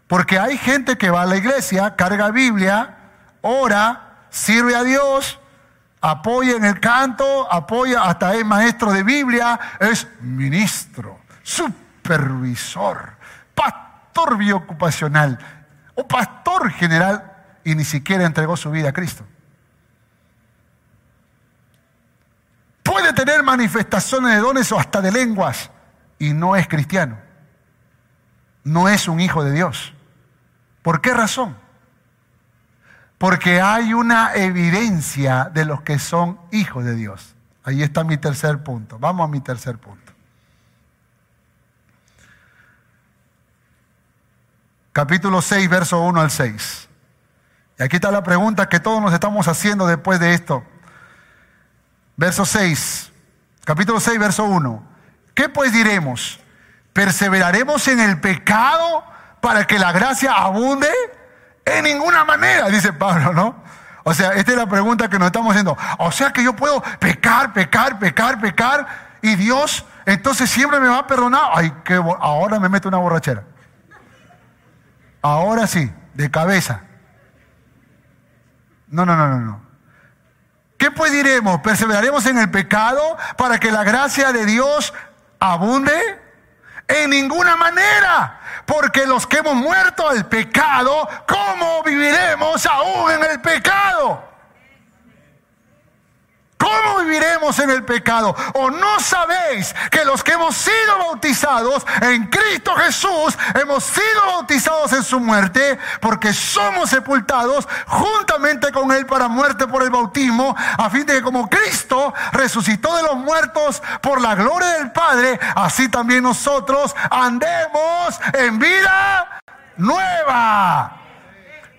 Porque hay gente que va a la iglesia, carga Biblia, ora, sirve a Dios, apoya en el canto, apoya, hasta es maestro de Biblia, es ministro, supervisor, pastor biocupacional o pastor general y ni siquiera entregó su vida a Cristo. Puede tener manifestaciones de dones o hasta de lenguas y no es cristiano. No es un hijo de Dios. ¿Por qué razón? Porque hay una evidencia de los que son hijos de Dios. Ahí está mi tercer punto. Vamos a mi tercer punto. Capítulo 6, verso 1 al 6. Y aquí está la pregunta que todos nos estamos haciendo después de esto. Verso 6, capítulo 6, verso 1. ¿Qué pues diremos? ¿Perseveraremos en el pecado para que la gracia abunde? En ninguna manera, dice Pablo, ¿no? O sea, esta es la pregunta que nos estamos haciendo. O sea que yo puedo pecar, pecar, pecar, pecar, y Dios entonces siempre me va a perdonar. Ay, que ahora me meto una borrachera. Ahora sí, de cabeza. No, no, no, no, no. ¿Qué pues diremos? ¿Perseveraremos en el pecado para que la gracia de Dios abunde? En ninguna manera. Porque los que hemos muerto al pecado, ¿cómo viviremos aún en el pecado? ¿Cómo viviremos en el pecado? ¿O no sabéis que los que hemos sido bautizados en Cristo Jesús, hemos sido bautizados en su muerte, porque somos sepultados juntamente con Él para muerte por el bautismo, a fin de que como Cristo resucitó de los muertos por la gloria del Padre, así también nosotros andemos en vida nueva.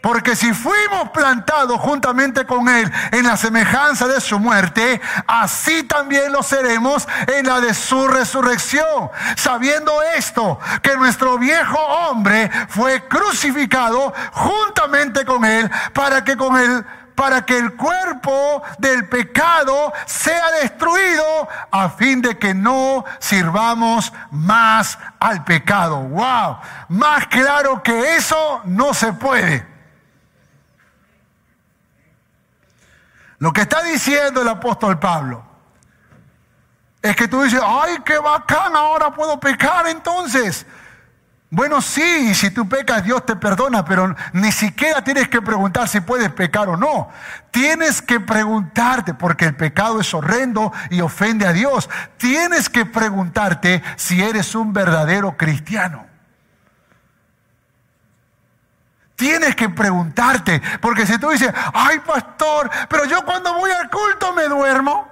Porque si fuimos plantados juntamente con Él en la semejanza de su muerte, así también lo seremos en la de su resurrección. Sabiendo esto, que nuestro viejo hombre fue crucificado juntamente con Él para que con Él para que el cuerpo del pecado sea destruido a fin de que no sirvamos más al pecado. Wow, más claro que eso no se puede. Lo que está diciendo el apóstol Pablo es que tú dices, ay, qué bacán, ahora puedo pecar entonces. Bueno, sí, si tú pecas, Dios te perdona, pero ni siquiera tienes que preguntar si puedes pecar o no. Tienes que preguntarte, porque el pecado es horrendo y ofende a Dios. Tienes que preguntarte si eres un verdadero cristiano. Tienes que preguntarte, porque si tú dices, ay pastor, pero yo cuando voy al culto me duermo,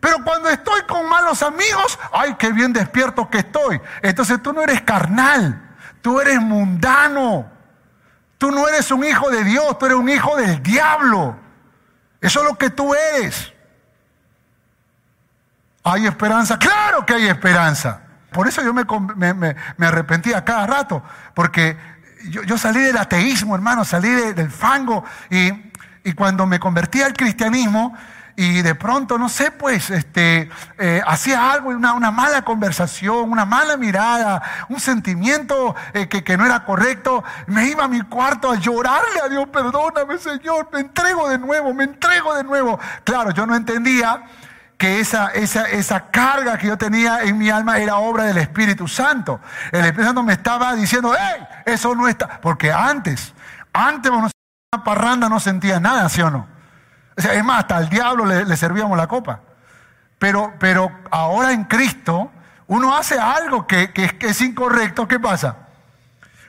pero cuando estoy con malos amigos, ay, qué bien despierto que estoy. Entonces tú no eres carnal, tú eres mundano, tú no eres un hijo de Dios, tú eres un hijo del diablo. Eso es lo que tú eres. ¿Hay esperanza? Claro que hay esperanza. Por eso yo me, me, me arrepentí a cada rato, porque yo, salí del ateísmo, hermano, salí del fango y, cuando me convertí al cristianismo y de pronto, no sé, pues, este, eh, hacía algo, una, una, mala conversación, una mala mirada, un sentimiento eh, que, que, no era correcto, me iba a mi cuarto a llorarle a Dios, perdóname Señor, me entrego de nuevo, me entrego de nuevo. Claro, yo no entendía que esa, esa, esa carga que yo tenía en mi alma era obra del Espíritu Santo. El Espíritu Santo me estaba diciendo, hey, eso no está. Porque antes, antes una parranda no sentía nada, ¿sí o no? O sea, es más, hasta al diablo le, servíamos la copa. Pero, pero ahora en Cristo, uno hace algo que, que, que es incorrecto, ¿qué pasa?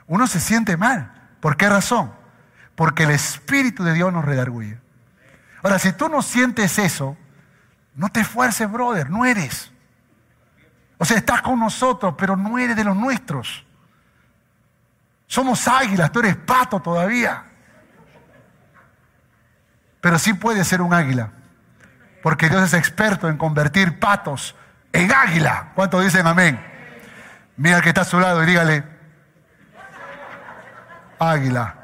Uno se siente mal. ¿Por qué razón? Porque el Espíritu de Dios nos redarguye. Ahora, si tú no sientes eso, no te esfuerces, brother, no eres. O sea, estás con nosotros, pero no eres de los nuestros. Somos águilas, tú eres pato todavía. Pero sí puedes ser un águila. Porque Dios es experto en convertir patos en águila. ¿Cuántos dicen amén? Mira al que está a su lado y dígale, águila.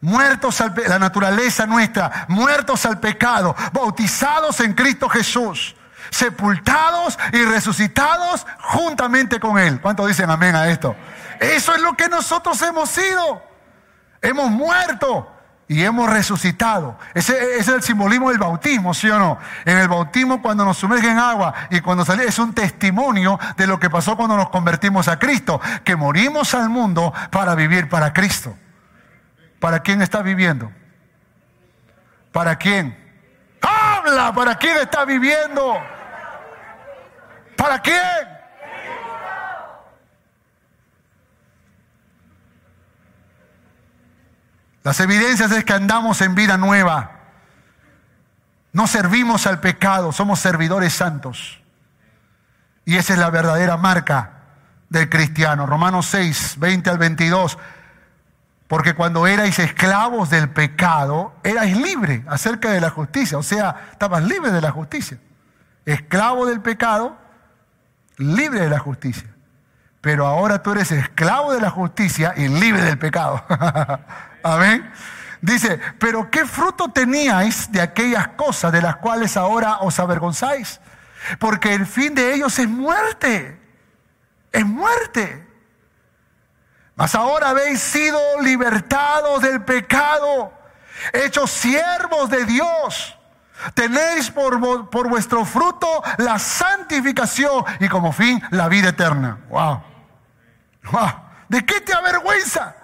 Muertos a la naturaleza nuestra, muertos al pecado, bautizados en Cristo Jesús, sepultados y resucitados juntamente con Él. ¿Cuántos dicen amén a esto? Eso es lo que nosotros hemos sido. Hemos muerto y hemos resucitado. Ese, es el simbolismo del bautismo, ¿sí o no? En el bautismo cuando nos sumergen en agua y cuando salimos es un testimonio de lo que pasó cuando nos convertimos a Cristo, que morimos al mundo para vivir para Cristo. ¿Para quién estás viviendo? ¿Para quién? Habla, ¿para quién estás viviendo? ¿Para quién? Las evidencias es que andamos en vida nueva. No servimos al pecado, somos servidores santos. Y esa es la verdadera marca del cristiano. Romanos 6, 20 al 22 Porque cuando erais esclavos del pecado, erais libres acerca de la justicia. O sea, estabas libre de la justicia. Esclavo del pecado, libre de la justicia. Pero ahora tú eres esclavo de la justicia y libre del pecado. Amén. Dice, pero ¿qué fruto teníais de aquellas cosas de las cuales ahora os avergonzáis? Porque el fin de ellos es muerte. Es muerte. Mas ahora habéis sido libertados del pecado, hechos siervos de Dios. Tenéis por, por, vuestro fruto la santificación y como fin la vida eterna. Wow. wow. ¿De qué te avergüenza?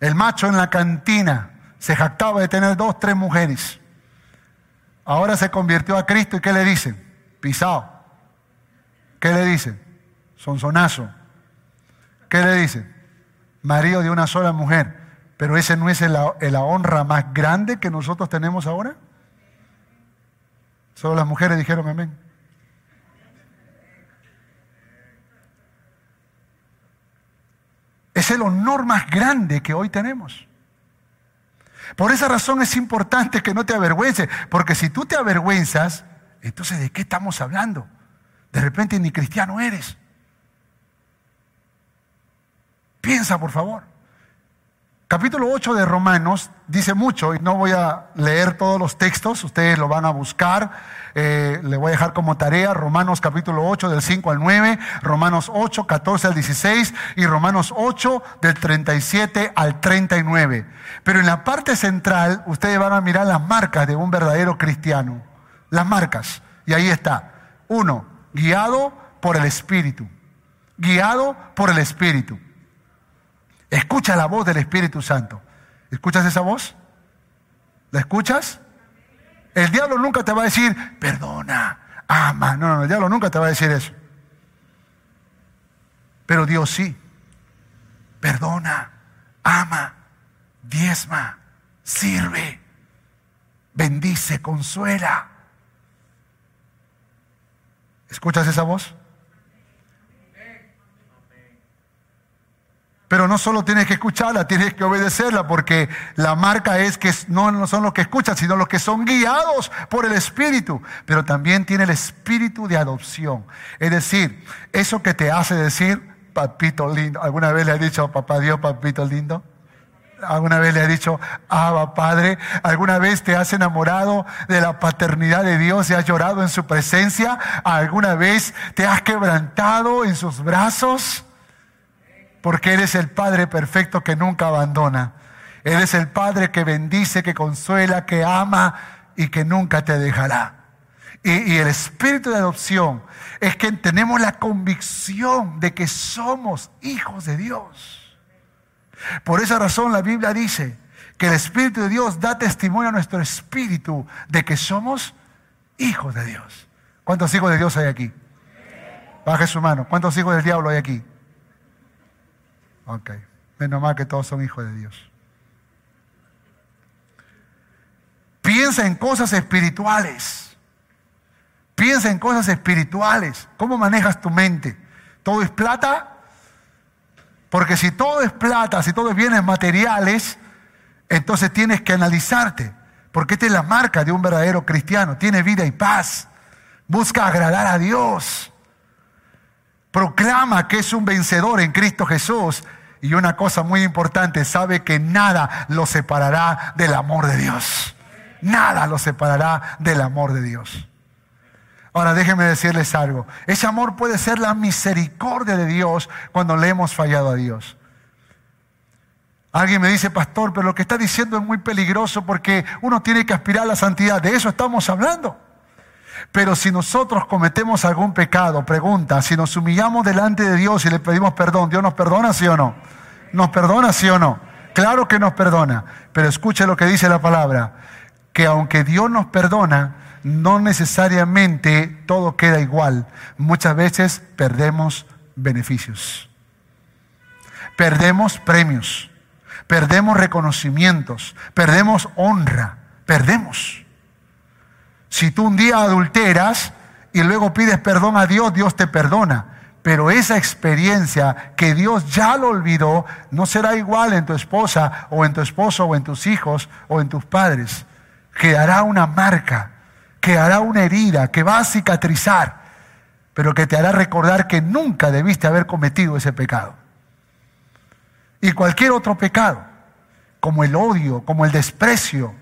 El macho en la cantina se jactaba de tener dos, tres mujeres. Ahora se convirtió a Cristo y ¿qué le dicen? Pisado. ¿Qué le dicen? Sonsonazo. ¿Qué le dice? Marido de una sola mujer. Pero ese no es la, la honra más grande que nosotros tenemos ahora. Solo las mujeres dijeron amén. Es el honor más grande que hoy tenemos. Por esa razón es importante que no te avergüences, porque si tú te avergüenzas, entonces ¿de qué estamos hablando? De repente ni cristiano eres. Piensa, por favor. Capítulo 8 de Romanos dice mucho, y no voy a leer todos los textos, ustedes lo van a buscar, eh, le voy a dejar como tarea Romanos capítulo 8 del 5 al 9, Romanos 8, 14 al 16 y Romanos 8 del 37 al 39. Pero en la parte central ustedes van a mirar las marcas de un verdadero cristiano, las marcas, y ahí está. Uno, guiado por el Espíritu, guiado por el Espíritu. Escucha la voz del Espíritu Santo. ¿Escuchas esa voz? ¿La escuchas? El diablo nunca te va a decir, perdona, ama. No, no, el diablo nunca te va a decir eso. Pero Dios sí. Perdona, ama, diezma, sirve, bendice, consuela. ¿Escuchas esa voz? Pero no solo tienes que escucharla, tienes que obedecerla, porque la marca es que no son los que escuchan, sino los que son guiados por el Espíritu. Pero también tiene el Espíritu de adopción. Es decir, eso que te hace decir, papito lindo. ¿Alguna vez le has dicho, papá Dios, papito lindo? ¿Alguna vez le has dicho, Abba Padre? ¿Alguna vez te has enamorado de la paternidad de Dios y has llorado en su presencia? ¿Alguna vez te has quebrantado en sus brazos? Porque eres el Padre perfecto que nunca abandona. Eres el Padre que bendice, que consuela, que ama y que nunca te dejará. Y, el espíritu de adopción es que tenemos la convicción de que somos hijos de Dios. Por esa razón la Biblia dice que el Espíritu de Dios da testimonio a nuestro espíritu de que somos hijos de Dios. ¿Cuántos hijos de Dios hay aquí? Baje su mano. ¿Cuántos hijos del diablo hay aquí? Ok. Menos mal que todos son hijos de Dios. Piensa en cosas espirituales. Piensa en cosas espirituales. ¿Cómo manejas tu mente? ¿Todo es plata? Porque si todo es plata, si todo es bienes materiales, entonces tienes que analizarte. Porque esta es la marca de un verdadero cristiano. Tiene vida y paz. Busca agradar a Dios proclama que es un vencedor en Cristo Jesús. Y una cosa muy importante, sabe que nada lo separará del amor de Dios. Nada lo separará del amor de Dios. Ahora déjenme decirles algo. Ese amor puede ser la misericordia de Dios cuando le hemos fallado a Dios. Alguien me dice, pastor, pero lo que está diciendo es muy peligroso porque uno tiene que aspirar a la santidad. De eso estamos hablando. Pero si nosotros cometemos algún pecado, pregunta, si nos humillamos delante de Dios y le pedimos perdón, ¿Dios nos perdona, sí o no? ¿Nos perdona, sí o no? Claro que nos perdona. Pero escuche lo que dice la palabra, que aunque Dios nos perdona, no necesariamente todo queda igual. Muchas veces perdemos beneficios. Perdemos premios, perdemos reconocimientos, perdemos honra, perdemos. Si tú un día adulteras y luego pides perdón a Dios, Dios te perdona. Pero esa experiencia que Dios ya lo olvidó no será igual en tu esposa o en tu esposo o en tus hijos o en tus padres. Quedará una marca, quedará una herida que va a cicatrizar, pero que te hará recordar que nunca debiste haber cometido ese pecado. Y cualquier otro pecado, como el odio, como el desprecio,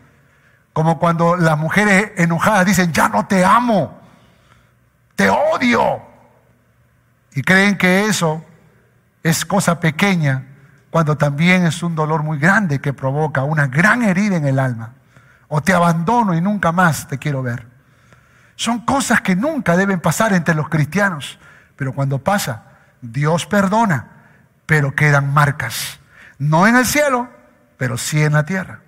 como cuando las mujeres enojadas dicen, ya no te amo, te odio y creen que eso es cosa pequeña cuando también es un dolor muy grande que provoca una gran herida en el alma. O te abandono y nunca más te quiero ver. Son cosas que nunca deben pasar entre los cristianos. Pero cuando pasa, Dios perdona, pero quedan marcas. No en el cielo, pero sí en la tierra.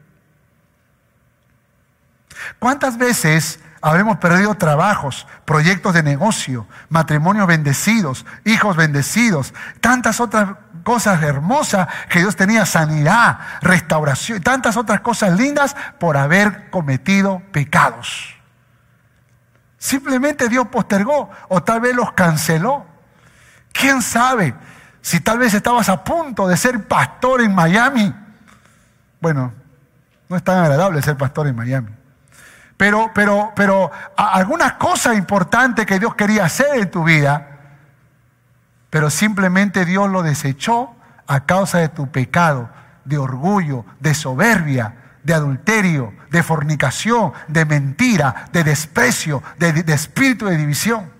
¿Cuántas veces habremos perdido trabajos, proyectos de negocio, matrimonios bendecidos, hijos bendecidos, tantas otras cosas hermosas que Dios tenía, sanidad, restauración, tantas otras cosas lindas por haber cometido pecados. Simplemente Dios postergó o tal vez los canceló. ¿Quién sabe si tal vez estabas a punto de ser pastor en Miami? Bueno, no es tan agradable ser pastor en Miami. Pero, pero, pero algunas cosas importantes que Dios quería hacer en tu vida, pero simplemente Dios lo desechó a causa de tu pecado, de orgullo, de soberbia, de adulterio, de fornicación, de mentira, de desprecio, de, de espíritu de división.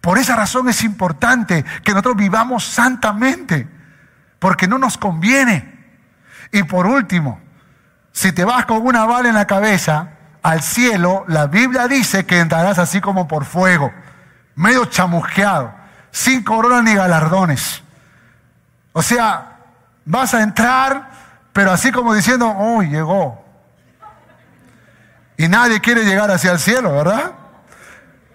Por esa razón es importante que nosotros vivamos santamente, porque no nos conviene. Y por último, si te vas con una bala en la cabeza, al cielo, la Biblia dice que entrarás así como por fuego, medio chamusqueado, sin corona ni galardones. O sea, vas a entrar, pero así como diciendo, oh, llegó. Y nadie quiere llegar hacia el cielo, ¿verdad?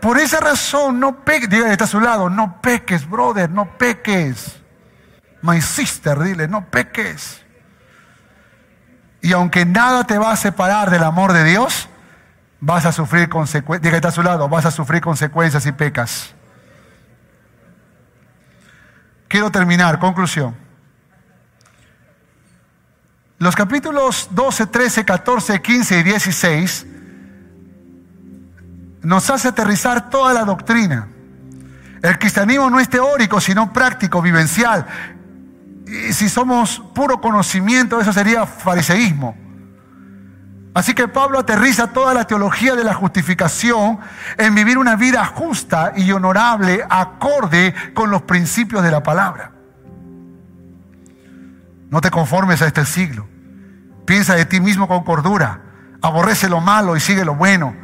Por esa razón, no peques, dígale, está a su lado, no peques, brother, no peques. My sister, dile, no peques. Y aunque nada te va a separar del amor de Dios, vas a sufrir consecuencias. Está a su lado, vas a sufrir consecuencias y pecas. Quiero terminar, conclusión. Los capítulos 12, 13, 14, 15 y 16 nos hace aterrizar toda la doctrina. El cristianismo no es teórico, sino práctico, vivencial. Y si somos puro conocimiento, eso sería fariseísmo. Así que Pablo aterriza toda la teología de la justificación en vivir una vida justa y honorable acorde con los principios de la palabra. No te conformes a este siglo. Piensa de ti mismo con cordura. Aborrece lo malo y sigue lo bueno.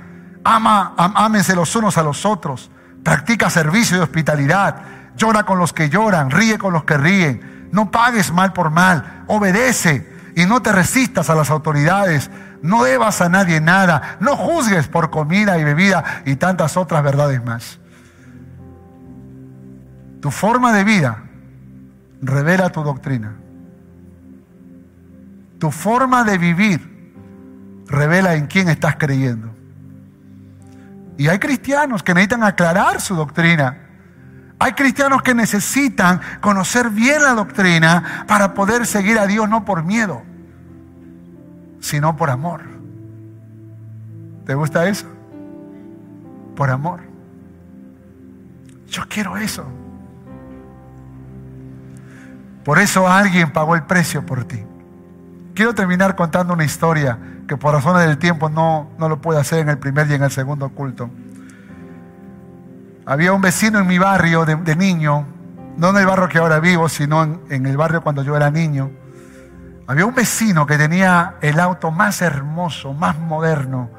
Ama, ámense los unos a los otros. Practica servicio y hospitalidad. Llora con los que lloran. Ríe con los que ríen. No pagues mal por mal. Obedece y no te resistas a las autoridades no debas a nadie nada, no juzgues por comida y bebida y tantas otras verdades más. Tu forma de vida revela tu doctrina. Tu forma de vivir revela en quién estás creyendo. Y hay cristianos que necesitan aclarar su doctrina. Hay cristianos que necesitan conocer bien la doctrina para poder seguir a Dios no por miedo, sino por amor. ¿Te gusta eso? Por amor. Yo quiero eso. Por eso alguien pagó el precio por ti. Quiero terminar contando una historia que por razones del tiempo no, no lo puedo hacer en el primer y en el segundo culto. Había un vecino en mi barrio de, niño, no en el barrio que ahora vivo, sino en el barrio cuando yo era niño había un vecino que tenía el auto más hermoso, más moderno,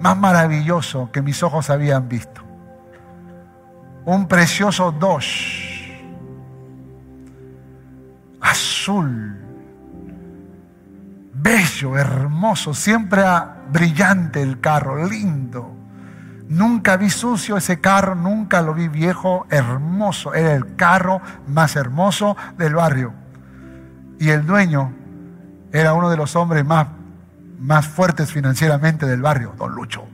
más maravilloso que mis ojos habían visto. Un precioso Dodge, azul, bello, hermoso, siempre brillante el carro, lindo. Nunca vi sucio ese carro, nunca lo vi viejo, hermoso. Era el carro más hermoso del barrio. Y el dueño era uno de los hombres más, más fuertes financieramente del barrio, don Lucho.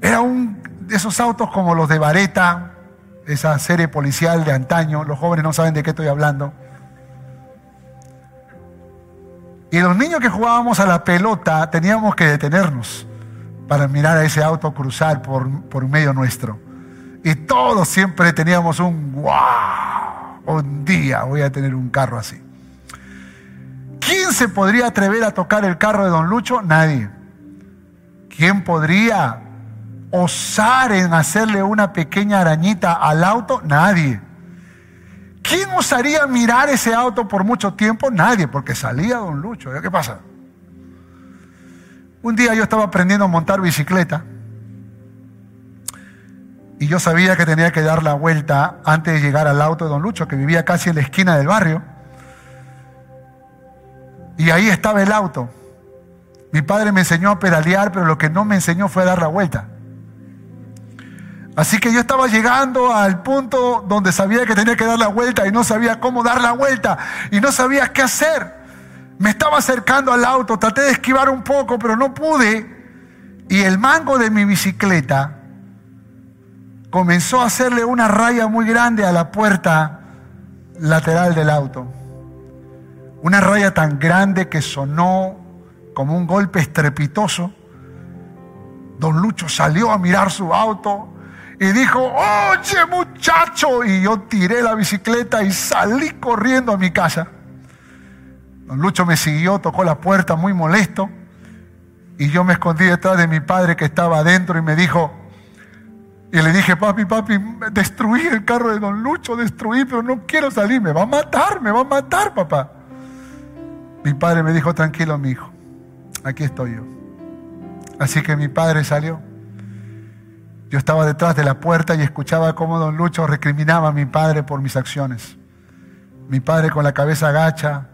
Era un de esos autos como los de Vareta, esa serie policial de antaño, los jóvenes no saben de qué estoy hablando. Y los niños que jugábamos a la pelota teníamos que detenernos para mirar a ese auto cruzar por, por medio nuestro. Y todos siempre teníamos un wow, un día voy a tener un carro así. ¿Quién se podría atrever a tocar el carro de don Lucho? Nadie. ¿Quién podría osar en hacerle una pequeña arañita al auto? Nadie. ¿Quién osaría mirar ese auto por mucho tiempo? Nadie, porque salía don Lucho. ¿Qué pasa? Un día yo estaba aprendiendo a montar bicicleta y yo sabía que tenía que dar la vuelta antes de llegar al auto de don Lucho, que vivía casi en la esquina del barrio. Y ahí estaba el auto. Mi padre me enseñó a pedalear, pero lo que no me enseñó fue a dar la vuelta. Así que yo estaba llegando al punto donde sabía que tenía que dar la vuelta y no sabía cómo dar la vuelta y no sabía qué hacer. Me estaba acercando al auto, traté de esquivar un poco, pero no pude. Y el mango de mi bicicleta comenzó a hacerle una raya muy grande a la puerta lateral del auto. Una raya tan grande que sonó como un golpe estrepitoso. Don Lucho salió a mirar su auto y dijo, oye muchacho, y yo tiré la bicicleta y salí corriendo a mi casa. Don Lucho me siguió, tocó la puerta muy molesto y yo me escondí detrás de mi padre que estaba adentro y me dijo, y le dije, papi, papi, destruí el carro de don Lucho, destruí, pero no quiero salir, me va a matar, me va a matar, papá. Mi padre me dijo, tranquilo, mi hijo, aquí estoy yo. Así que mi padre salió. Yo estaba detrás de la puerta y escuchaba cómo don Lucho recriminaba a mi padre por mis acciones. Mi padre con la cabeza agacha,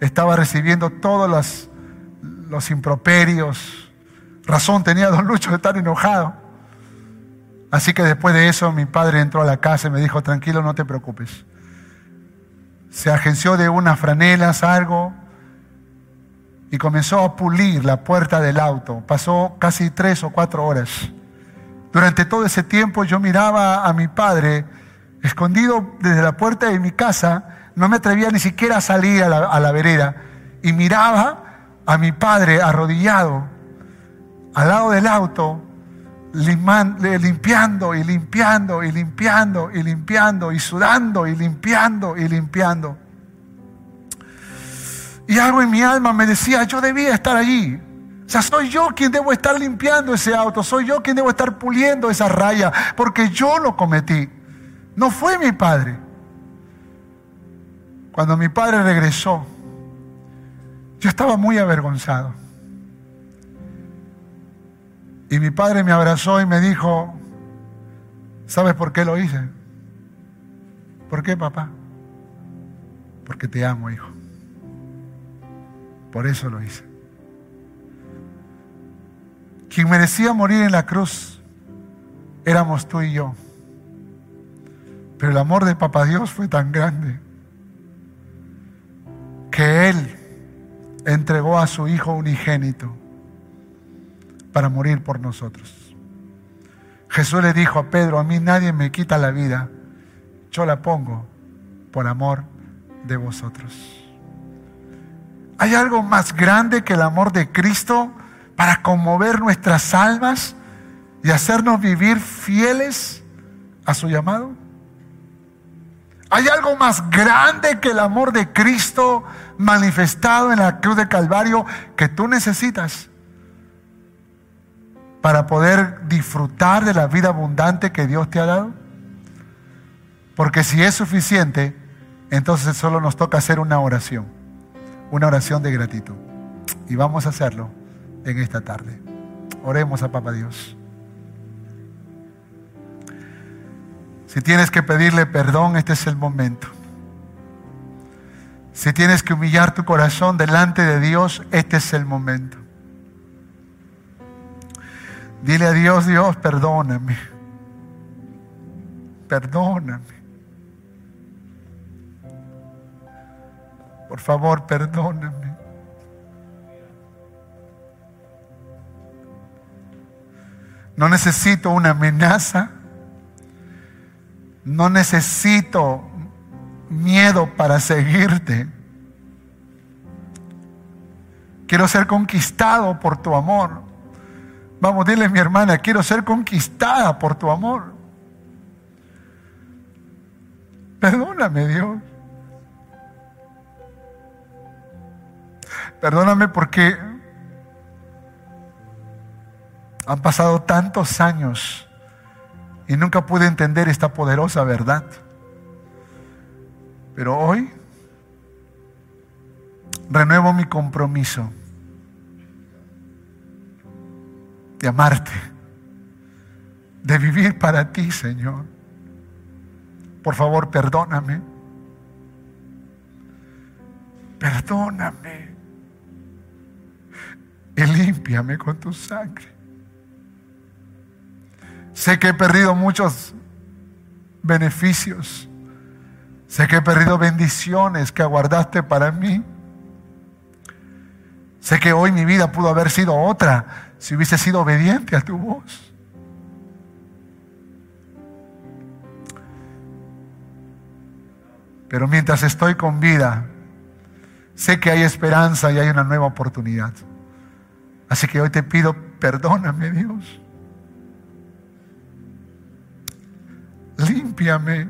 estaba recibiendo todos los, los improperios. Razón tenía don Lucho de estar enojado. Así que después de eso mi padre entró a la casa y me dijo, tranquilo, no te preocupes. Se agenció de unas franelas, algo, y comenzó a pulir la puerta del auto. Pasó casi tres o cuatro horas. Durante todo ese tiempo yo miraba a mi padre escondido desde la puerta de mi casa no me atrevía ni siquiera a salir a la, vereda y miraba a mi padre arrodillado al lado del auto, limpiando y limpiando y limpiando y limpiando y sudando y limpiando y limpiando. Y algo en mi alma me decía, yo debía estar allí. O sea, soy yo quien debo estar limpiando ese auto, soy yo quien debo estar puliendo esa raya, porque yo lo cometí. No fue mi padre. Cuando mi padre regresó, yo estaba muy avergonzado. Y mi padre me abrazó y me dijo, ¿sabes por qué lo hice? ¿Por qué, papá? Porque te amo, hijo. Por eso lo hice. Quien merecía morir en la cruz éramos tú y yo. Pero el amor de Papá Dios fue tan grande que Él entregó a su Hijo unigénito para morir por nosotros. Jesús le dijo a Pedro, a mí nadie me quita la vida, yo la pongo por amor de vosotros. ¿Hay algo más grande que el amor de Cristo para conmover nuestras almas y hacernos vivir fieles a su llamado? ¿Hay algo más grande que el amor de Cristo manifestado en la cruz de Calvario que tú necesitas para poder disfrutar de la vida abundante que Dios te ha dado? Porque si es suficiente, entonces solo nos toca hacer una oración, una oración de gratitud. Y vamos a hacerlo en esta tarde. Oremos a Papá Dios. Si tienes que pedirle perdón, este es el momento. Si tienes que humillar tu corazón delante de Dios, este es el momento. Dile a Dios, Dios, perdóname. Perdóname. Por favor, perdóname. No necesito una amenaza. No necesito miedo para seguirte. Quiero ser conquistado por tu amor. Vamos, dile mi hermana, quiero ser conquistada por tu amor. Perdóname, Dios. Perdóname porque han pasado tantos años y nunca pude entender esta poderosa verdad. Pero hoy renuevo mi compromiso de amarte, de vivir para ti, Señor. Por favor, perdóname. Perdóname. Y límpiame con tu sangre. Sé que he perdido muchos beneficios. Sé que he perdido bendiciones que aguardaste para mí. Sé que hoy mi vida pudo haber sido otra si hubiese sido obediente a tu voz. Pero mientras estoy con vida, sé que hay esperanza y hay una nueva oportunidad. Así que hoy te pido, perdóname Dios. Límpiame.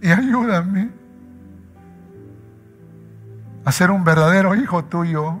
Y ayúdame a ser un verdadero hijo tuyo,